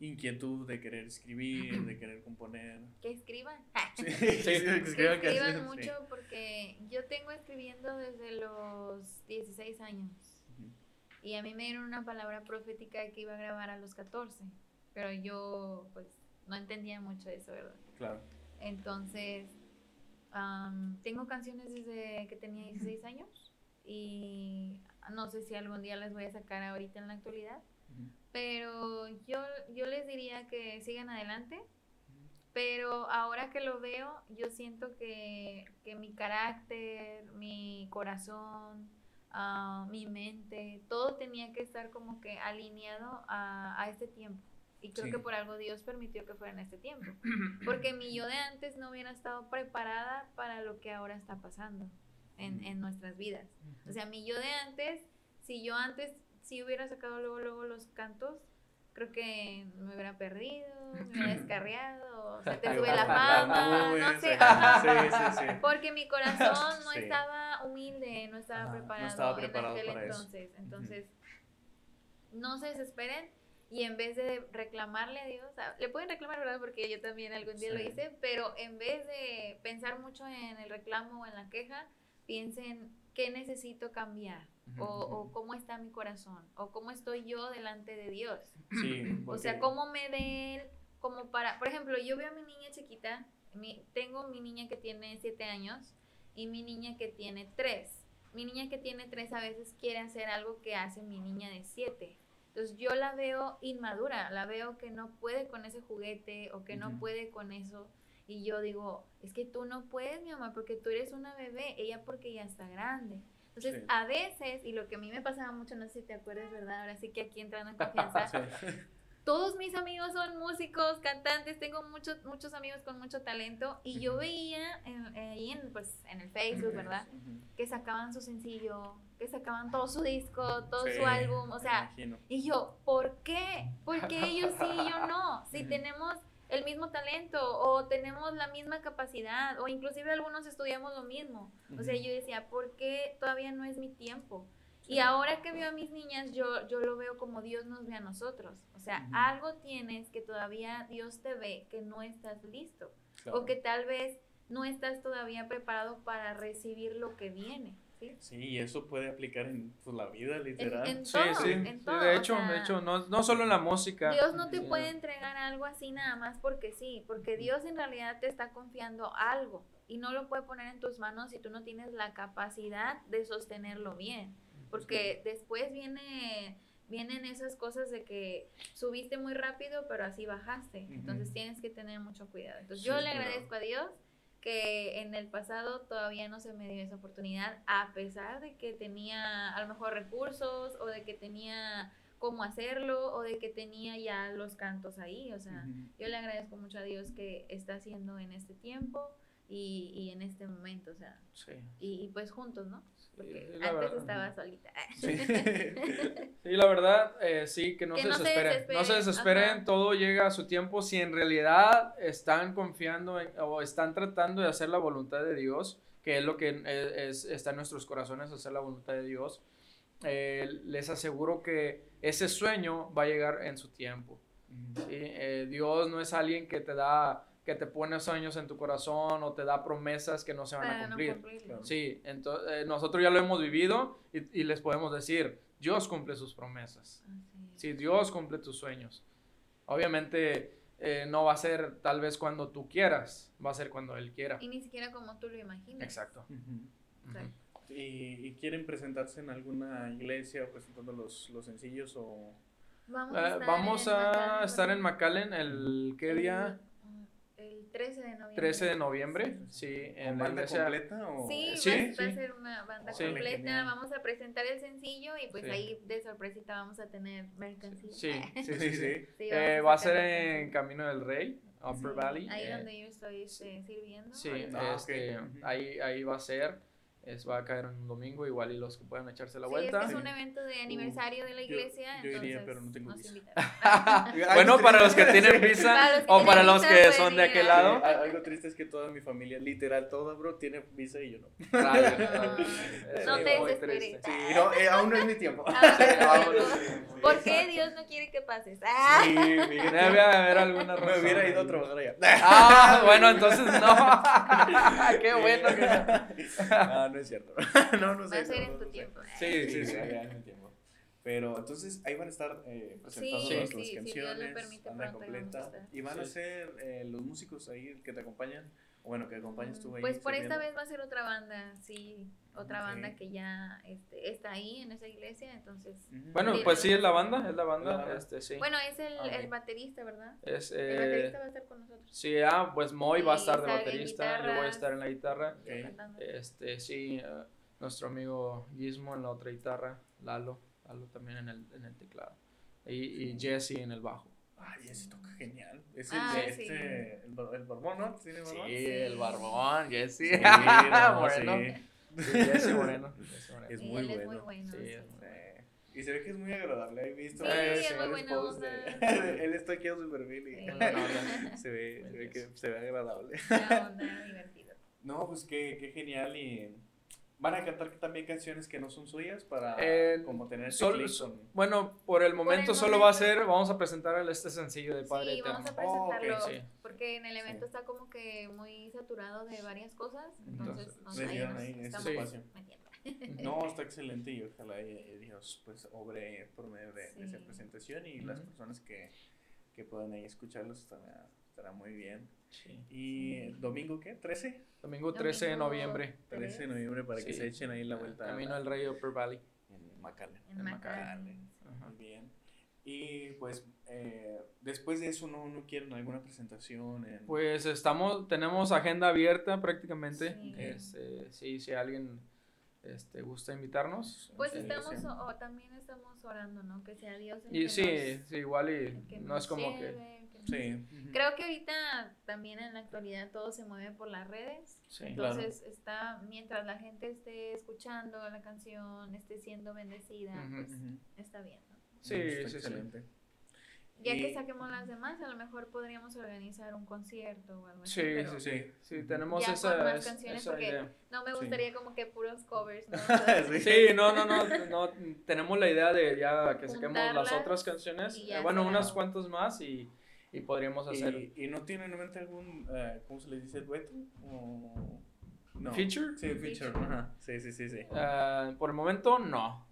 inquietud de querer escribir, de querer componer? Que escriban. [LAUGHS] Sí, [LAUGHS] Sí. Que escriban escriban canciones, sí. mucho porque yo tengo escribiendo desde los 16 años. Y a mí me dieron una palabra profética que iba a grabar a los 14. Pero yo, pues, no entendía mucho eso, ¿verdad? Claro. Entonces, am, tengo canciones desde que tenía 16 años. Y no sé si algún día las voy a sacar ahorita en la actualidad. Pero yo, yo les diría que sigan adelante. Pero ahora que lo veo, yo siento que, que mi carácter, mi corazón, ah, mi mente, todo tenía que estar como que alineado a, a este tiempo. Y creo Sí. que por algo Dios permitió que fuera en este tiempo. Porque mi yo de antes no hubiera estado preparada para lo que ahora está pasando en, en nuestras vidas. O sea, mi yo de antes, si yo antes sí hubiera sacado luego, luego los cantos, creo que me hubiera perdido, me hubiera [LAUGHS] descarriado, o [LAUGHS] sea, te sube la fama, Uy, no sé. sí, sí, sí. [LAUGHS] Porque mi corazón no estaba humilde, no estaba no preparado, estaba preparado en aquel para eso. entonces. Entonces, no se desesperen y en vez de reclamarle a Dios, le pueden reclamar, ¿verdad? Porque yo también algún día lo hice, pero en vez de pensar mucho en el reclamo o en la queja, piensen qué necesito cambiar o, o cómo está mi corazón o cómo estoy yo delante de Dios. Sí, [CLEARS THROAT] O sea, cómo me de él, como para, por ejemplo, yo veo a mi niña chiquita Mi, tengo mi niña que tiene 7 años y mi niña que tiene 3. Mi niña que tiene 3 a veces quiere hacer algo que hace mi niña de 7. Entonces yo la veo inmadura, la veo que no puede con ese juguete o que no puede con eso. Y yo digo, es que tú no puedes, mi mamá, porque tú eres una bebé, ella porque ya está grande. Entonces, Sí. a veces, y lo que a mí me pasaba mucho, no sé si te acuerdas, ¿verdad? Ahora sí que aquí entrando en confianza, [LAUGHS] todos mis amigos son músicos, cantantes, tengo muchos muchos amigos con mucho talento y yo veía en, ahí en, pues, en el Facebook, ¿verdad? Que sacaban su sencillo, que sacaban todo su disco, todo Sí, su álbum, o sea, y yo, ¿por qué? ¿Por qué ellos sí y yo no? [LAUGHS] Si tenemos el mismo talento o tenemos la misma capacidad o inclusive algunos estudiamos lo mismo. O sea, yo decía, ¿por qué todavía no es mi tiempo? Sí. Y ahora que veo a mis niñas, yo, yo lo veo como Dios nos ve a nosotros. O sea, algo tienes que todavía Dios te ve, que no estás listo. Claro. O que tal vez no estás todavía preparado para recibir lo que viene. ¿Sí? Sí, y eso puede aplicar en pues, la vida, En, literal. en Sí, todo, sí, en sí, todo, de o hecho, sea, de hecho, no, no solo en la música. Dios no te Sí, puede entregar algo así nada más porque sí, porque Dios en realidad te está confiando algo y no lo puede poner en tus manos si tú no tienes la capacidad de sostenerlo bien, porque después viene vienen esas cosas de que subiste muy rápido pero así bajaste, entonces tienes que tener mucho cuidado. Entonces Sí, yo le claro. agradezco a Dios que en el pasado todavía no se me dio esa oportunidad, a pesar de que tenía a lo mejor recursos o de que tenía cómo hacerlo o de que tenía ya los cantos ahí. O sea, yo le agradezco mucho a Dios que está haciendo en este tiempo y, y en este momento, o sea, Sí, y, y pues juntos, ¿no? Porque antes verdad. estaba solita. Sí. [LAUGHS] Sí, la verdad, eh, sí, que no Que se no se desesperen. no se desesperen, ajá. todo llega a su tiempo. Si en realidad están confiando en- o están tratando de hacer la voluntad de Dios, que es lo que eh, es- está en nuestros corazones, hacer la voluntad de Dios, eh, les aseguro que ese sueño va a llegar en su tiempo. Eh, Dios no es alguien que te da, que te pone sueños en tu corazón o te da promesas que no se van a Para no cumplir. Claro. Sí, entonces nosotros ya lo hemos vivido y, y les podemos decir, Dios cumple sus promesas. Sí, Dios cumple tus sueños. Obviamente eh, no va a ser tal vez cuando tú quieras, va a ser cuando Él quiera. Y ni siquiera como tú lo imaginas. Exacto. Ujú. Exacto. ¿Y, y quieren presentarse en alguna iglesia presentando los, los sencillos o...? Vamos Eh, a estar, vamos en a McAllen, estar en. McAllen el, ¿qué día? El, el 13 de noviembre. 13 de noviembre, sí, ¿Con en la banda iglesia. completa o...? Sí, Sí, va, va sí. a ser una banda Sí. completa. Genial. Vamos a presentar el sencillo y pues Sí. ahí de sorpresita vamos a tener mercancía. Sí, sí, Sí, [LAUGHS] sí, sí. sí. Sí, Eh, va a ser en. Camino del Rey, Upper Sí. Valley. Ahí eh, donde yo estoy este, sirviendo. Sí. Ah, este, ok. Ujú. ahí, ahí va a ser. Es, va a caer en un domingo, igual y los que puedan echarse la Sí, vuelta. es que es un evento de aniversario de la yo- iglesia. yo iría, entonces pero no tengo visa. [LAUGHS] bueno, para los que tienen visa Para los que o para los que pueden son de aquel lado. Sí, al- algo triste es que toda mi familia, literal toda, bro, tiene visa y yo no. [LAUGHS] No, es no te desesperes. Sí, no, eh, aún no es mi tiempo. Ah. [LAUGHS] ¿Por qué Dios no quiere que pases? Ah. Sí. Debe haber alguna razón. Me hubiera ido a trabajar allá. Ah, bueno, entonces no. Qué bueno que no. No es cierto. [LAUGHS] No, no sé. Va a ser no, en no tu tiempo. Sí, Sí, sí, sí, sí. ya es mi tiempo. Pero entonces ahí van a estar eh, presentando Sí, las sí, si Dios lo canciones, permite, banda completa. Y van a Sí. ser eh, los músicos ahí que te acompañan. Bueno, que acompañes tú ahí. Pues por esta vez va a ser otra banda, sí, otra banda que ya este, está ahí en esa iglesia, entonces. Bueno, Sí, pues sí, es la banda, es la banda, este, sí. Bueno, es el, Ah, ok. el baterista, ¿verdad? Es, El eh, baterista va a estar con nosotros. sí, ah, pues Moy va a estar de baterista, yo voy a estar en la guitarra. yo Ok. cantando. Este, sí, eh, nuestro amigo Gizmo en la otra guitarra, Lalo, Lalo también en el, en el teclado. Y, y Jesse en el bajo. Ay, ese toca genial. Es Ah, el de sí. este, el, bar- el barbón, ¿no? ¿Tiene barbón? el barbón, Jesse. Sí, no, bueno. sí. [LAUGHS] Sí, Jesse Moreno. [LAUGHS] Moreno. Es Sí, muy él es muy bueno. bueno. Sí, sí. es muy Sí. Y se ve que es muy agradable. He visto Sí, varios- es muy varios buena posts de- onda. [LAUGHS] Él está aquí en su perfil y Sí. Se ve, se ve que se ve agradable. Buena onda, divertido. No, pues qué, qué genial y van a cantar también canciones que no son suyas para Eh, como tener Sol- Bueno, por el momento el solo va a momento. ser, vamos a presentar este sencillo de Padre Sí, Eterno. vamos a Oh, presentarlo sí. porque en el evento Sí. está como que muy saturado de varias cosas, entonces Entonces, ahí dieron nos ahí ese estamos espacio. metiendo. No, [LAUGHS] está excelente y ojalá y- y Dios pues obre por medio de, de esa Sí. presentación y las personas que, que puedan ahí escucharlos estará, estará muy bien. Sí. ¿Y domingo qué? ¿13? Domingo 13 de noviembre. 13 de noviembre para que se echen ahí la vuelta. Camino al Rey Upper Valley. En McAllen. En En. Muy bien. Y pues eh, después de eso no, no quieren alguna presentación. En... Pues estamos, tenemos agenda abierta prácticamente. Sí. Este, sí, si alguien este, gusta invitarnos. Pues este, estamos, o, o también estamos orando, ¿no? Que sea Dios el Y que sí, nos- sí, igual y no es como que... lleve, que nos- sí. Creo que ahorita también en la actualidad todo se mueve por las redes. Sí. Claro. Entonces está, mientras la gente esté escuchando la canción, esté siendo bendecida, Ujú. pues Ujú. está bien, ¿no? Sí, sí, sí. excelente. Ya Y- que saquemos las demás, a lo mejor podríamos organizar un concierto o algo así. Sí, sí, sí. Sí. Sí, tenemos Ya esa, con más es- canciones, esa porque- idea. No me Sí. gustaría como que puros covers, ¿no? [LAUGHS] Sí. Sí, no, no, no, no, tenemos la idea de ya que saquemos las otras canciones, eh, bueno, será. unas cuantas más y, y podríamos hacer ¿Y, y no tienen en mente algún, eh, ¿cómo se le dice? ¿Dueto? O... No. feature. Sí, feature. Feature. Ajá. Sí, sí, sí, sí. Ah, por el momento no,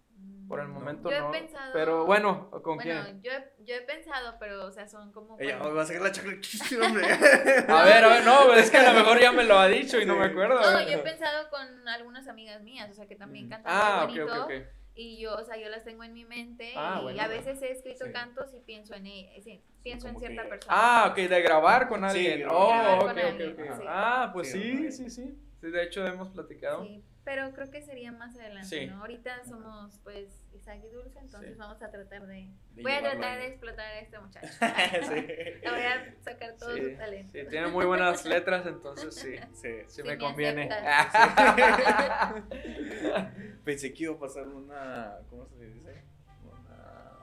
por el Mm. momento Yo he no, pensado- pero bueno, ¿con Bueno, quién? yo he, yo he pensado, pero, o sea, son como... Ella va a sacar la chacra. [LAUGHS] hombre. [LAUGHS] A ver, a ver, no, es que a lo mejor ya me lo ha dicho y no Sí. me acuerdo. No, yo he pensado con algunas amigas mías, o sea, que también Mm. cantan Ah, muy ok, bonito. ok, ok. Y yo, o sea, yo las tengo en mi mente Ah, y bueno. a veces he escrito Sí. cantos y pienso en ella, sí, pienso en cierta que- persona. Ah, ok, de grabar con Sí, alguien. grabar oh, con ok, ok, alguien, ok. sí. Ah, pues Sí, sí, grabar. sí, sí. Sí, de hecho hemos platicado. Sí, pero creo que sería más adelante, Sí. ¿no? Ahorita somos, pues, Isaac y Dulce, entonces Sí. vamos a tratar de... De voy a tratar de explotar a este muchacho. [LAUGHS] sí. Le voy a sacar todo Sí, su talento. sí, tiene muy buenas letras, entonces sí, [LAUGHS] Sí. sí Sí me me conviene. [LAUGHS] Pensé que iba a pasar una. ¿Cómo se le dice? Una.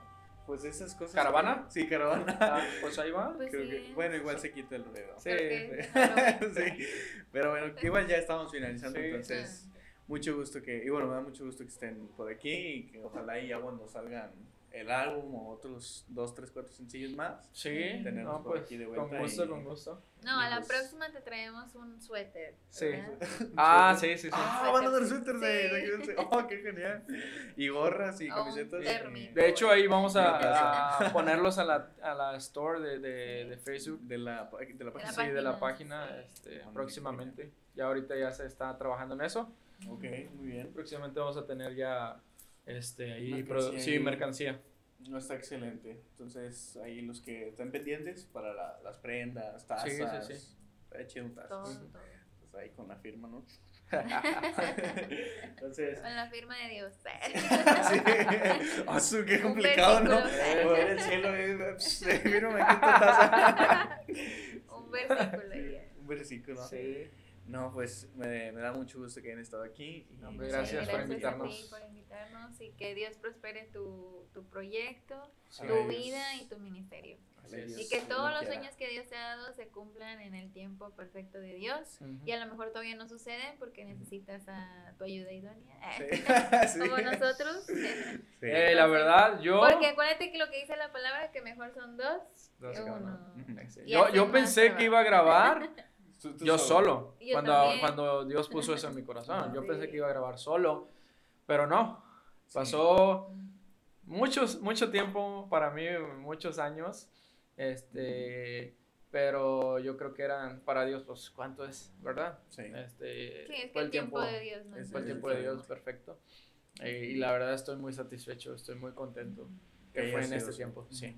Pues esas cosas. ¿Caravana? Sí, caravana. Ah, pues ahí va. Pues Creo sí. que, bueno, igual se quita el ruido. Sí. [LAUGHS] Pero bueno, igual ya estamos finalizando, Sí. entonces mucho gusto que, y bueno, me da mucho gusto que estén por aquí y que ojalá y ya cuando salgan el álbum o otros dos, tres, cuatro sencillos más. Sí, Tenemos no, por pues aquí de con vuelta gusto, y- con gusto. No, a la Pues- próxima te traemos un suéter. Sí. [LAUGHS] Ah, sí, sí, sí. Ah, van a dar Suéter, suéter de, sí. de. Oh, qué genial. Y gorras y camisetas. De hecho, ahí vamos a, a ponerlos a la, a la store de, de, de Facebook. de la, de la página. Sí, de la página, este, próximamente. Ya ahorita ya se está trabajando en eso. Ok, muy bien. Próximamente vamos a tener ya este ahí Mercancía sí, mercancía. No está excelente. Entonces, ahí los que están pendientes para la- las prendas, tazas. Sí, sí, sí. Chido un tazo. Todo, todo. Pues ahí con la firma, ¿no? [LAUGHS] Entonces, Con la firma de Dios. sí. [LAUGHS] [LAUGHS] Su, qué complicado, ¿no? Poder el cielo, eh, mírame aquí esta taza. Un versículo. ya. Un versículo. Sí. No, pues me, me da mucho gusto que hayan estado aquí. y, Hombre, pues, gracias por nos invitarnos. a ti por invitarnos y que Dios prospere tu, tu proyecto, Sí. tu vida y tu ministerio. Y que todos los sueños que Dios te ha dado se cumplan en el tiempo perfecto de Dios. Ujú. Y a lo mejor todavía no suceden porque necesitas a tu ayuda idónea. Sí. [LAUGHS] [LAUGHS] Sí. Como nosotros. Sí. Eh, la verdad, yo. Porque acuérdate que lo que dice la palabra que mejor son dos Dos que uno. Y Yo, yo pensé trabajo. que iba a grabar [LAUGHS] Tú- tú yo solo. Yo cuando, también. cuando Dios puso eso en mi corazón. Yo [LAUGHS] Sí. pensé que iba a grabar solo. Pero no. Pasó muchos, mucho tiempo para mí, muchos años. Este. Pero yo creo que eran para Dios, pues, ¿cuánto es? ¿Verdad? Sí. Este, Sí, es que fue el tiempo de Dios no fue el tiempo de. Dios perfecto. Eh, y la verdad estoy muy satisfecho, estoy muy contento Que que fue en sido este tiempo. Sí.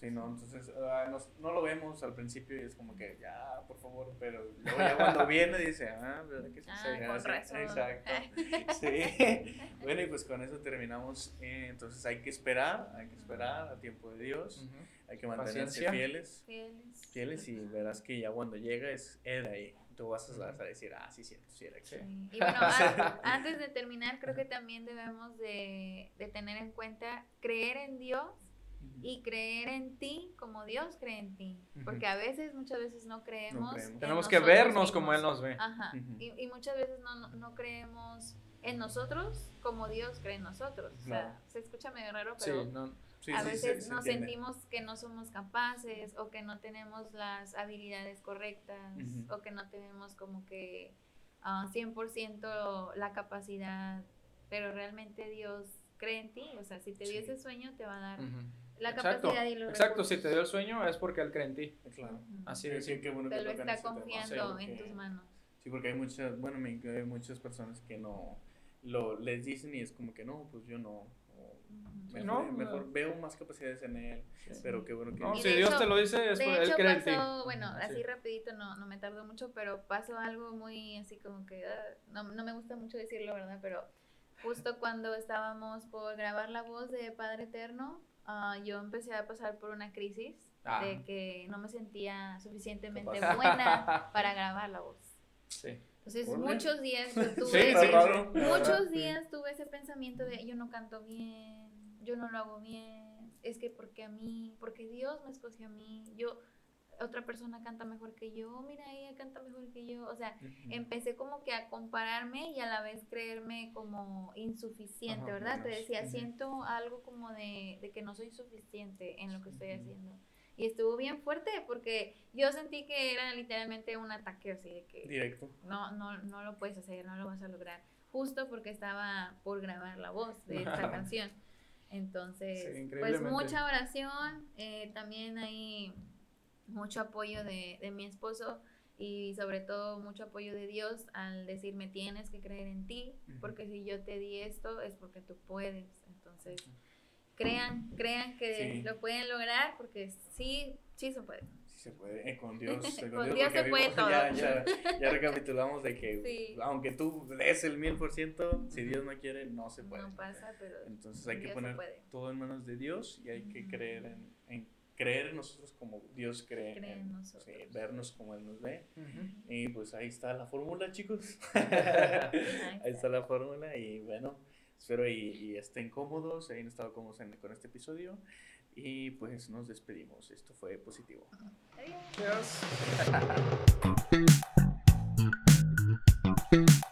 Sí, no, entonces ah, nos- no lo vemos al principio y es como que ya, por favor, pero luego ya cuando viene dice, ah, ¿verdad que sí? Ah, Sí. Exacto. [LAUGHS] Sí. Bueno, y pues con eso terminamos. eh, entonces hay que esperar, hay que esperar a tiempo de Dios, hay que mantenerse Paciencia. fieles, Fieles. fieles y verás que ya cuando llega es él ahí. Tú vas a, a decir, ah, sí, cierto, sí era aquí. Sí. Y [LAUGHS] bueno, a- [LAUGHS] antes de terminar, creo que también debemos de, de tener en cuenta creer en Dios y creer en ti como Dios cree en ti. Porque a veces, muchas veces no creemos. creemos. en Tenemos que vernos como. Él nos ve. Ajá. Y, y muchas veces no, no, no creemos en nosotros como Dios cree en nosotros. O sea, se escucha medio raro, Sí, pero no, Sí, a sí, veces nos entiende. sentimos que no somos capaces o que no tenemos las habilidades correctas o que no tenemos como que ah, 100% la capacidad, pero realmente Dios cree en ti, o sea, si te dio Sí. ese sueño te va a dar. La Exacto, capacidad y los exacto, si te dio el sueño es porque él cree en ti. Claro. Así es. qué- qué bueno que Te lo tocan está confiando sí, en tus manos. Sí, porque hay muchas, bueno, me- hay muchas personas que no, lo, les dicen y es como que no, pues yo no. Mejor, no, mejor no. veo más capacidades en él, pero qué bueno que... No, si de Dios hecho- te lo dice es De porque él hecho cree en ti. pasó, bueno, así sí. rapidito, no, no me tardó mucho, pero pasó algo muy así como que, ah, no, no me gusta mucho decirlo, ¿verdad? Pero justo cuando estábamos por grabar la voz de Padre Eterno, ah, yo empecé a pasar por una crisis Ah. de que no me sentía suficientemente buena [LAUGHS] para grabar la voz. Sí. Entonces muchos días yo [LAUGHS] tuve, sí, sí. muchos días tuve ese pensamiento de yo no canto bien, yo no lo hago bien, es que porque a mí, porque Dios me escogió a mí, yo, otra persona canta mejor que yo, mira, ella canta mejor que yo, o sea, Ujú. empecé como que a compararme y a la vez creerme como insuficiente, Ajá, ¿verdad? Te menos. decía, Ujú. siento algo como de, de que no soy suficiente en lo que estoy Ujú. haciendo. Y estuvo bien fuerte porque yo sentí que era literalmente un ataque así de que Directo. no, no, no lo puedes hacer, no lo vas a lograr. Justo porque estaba por grabar la voz de esta [LAUGHS] canción. Entonces, Sí, pues mucha oración, eh, también hay mucho apoyo de, de mi esposo y sobre todo mucho apoyo de Dios al decirme tienes que creer en ti, porque si yo te di esto es porque tú puedes. Entonces, crean, crean que Sí. lo pueden lograr porque sí, sí se puede. Sí se puede, eh, con Dios. [LAUGHS] eh, Con Dios porque se puede [LAUGHS] todo. Ya, ya, ya recapitulamos de que Sí. aunque tú des el mil por ciento, si Dios no quiere, no se puede. No pasa, pero Entonces hay que Dios se poner todo en manos de Dios y hay que creer en, en creer en nosotros como Dios cree, Cree en nosotros. sí, vernos como Él nos ve. Y pues ahí está la fórmula, chicos. [LAUGHS] ahí está la fórmula y bueno, espero y, y estén cómodos, hayan estado cómodos en- con este episodio y pues nos despedimos. Esto fue positivo. Adiós. Cheers. [LAUGHS]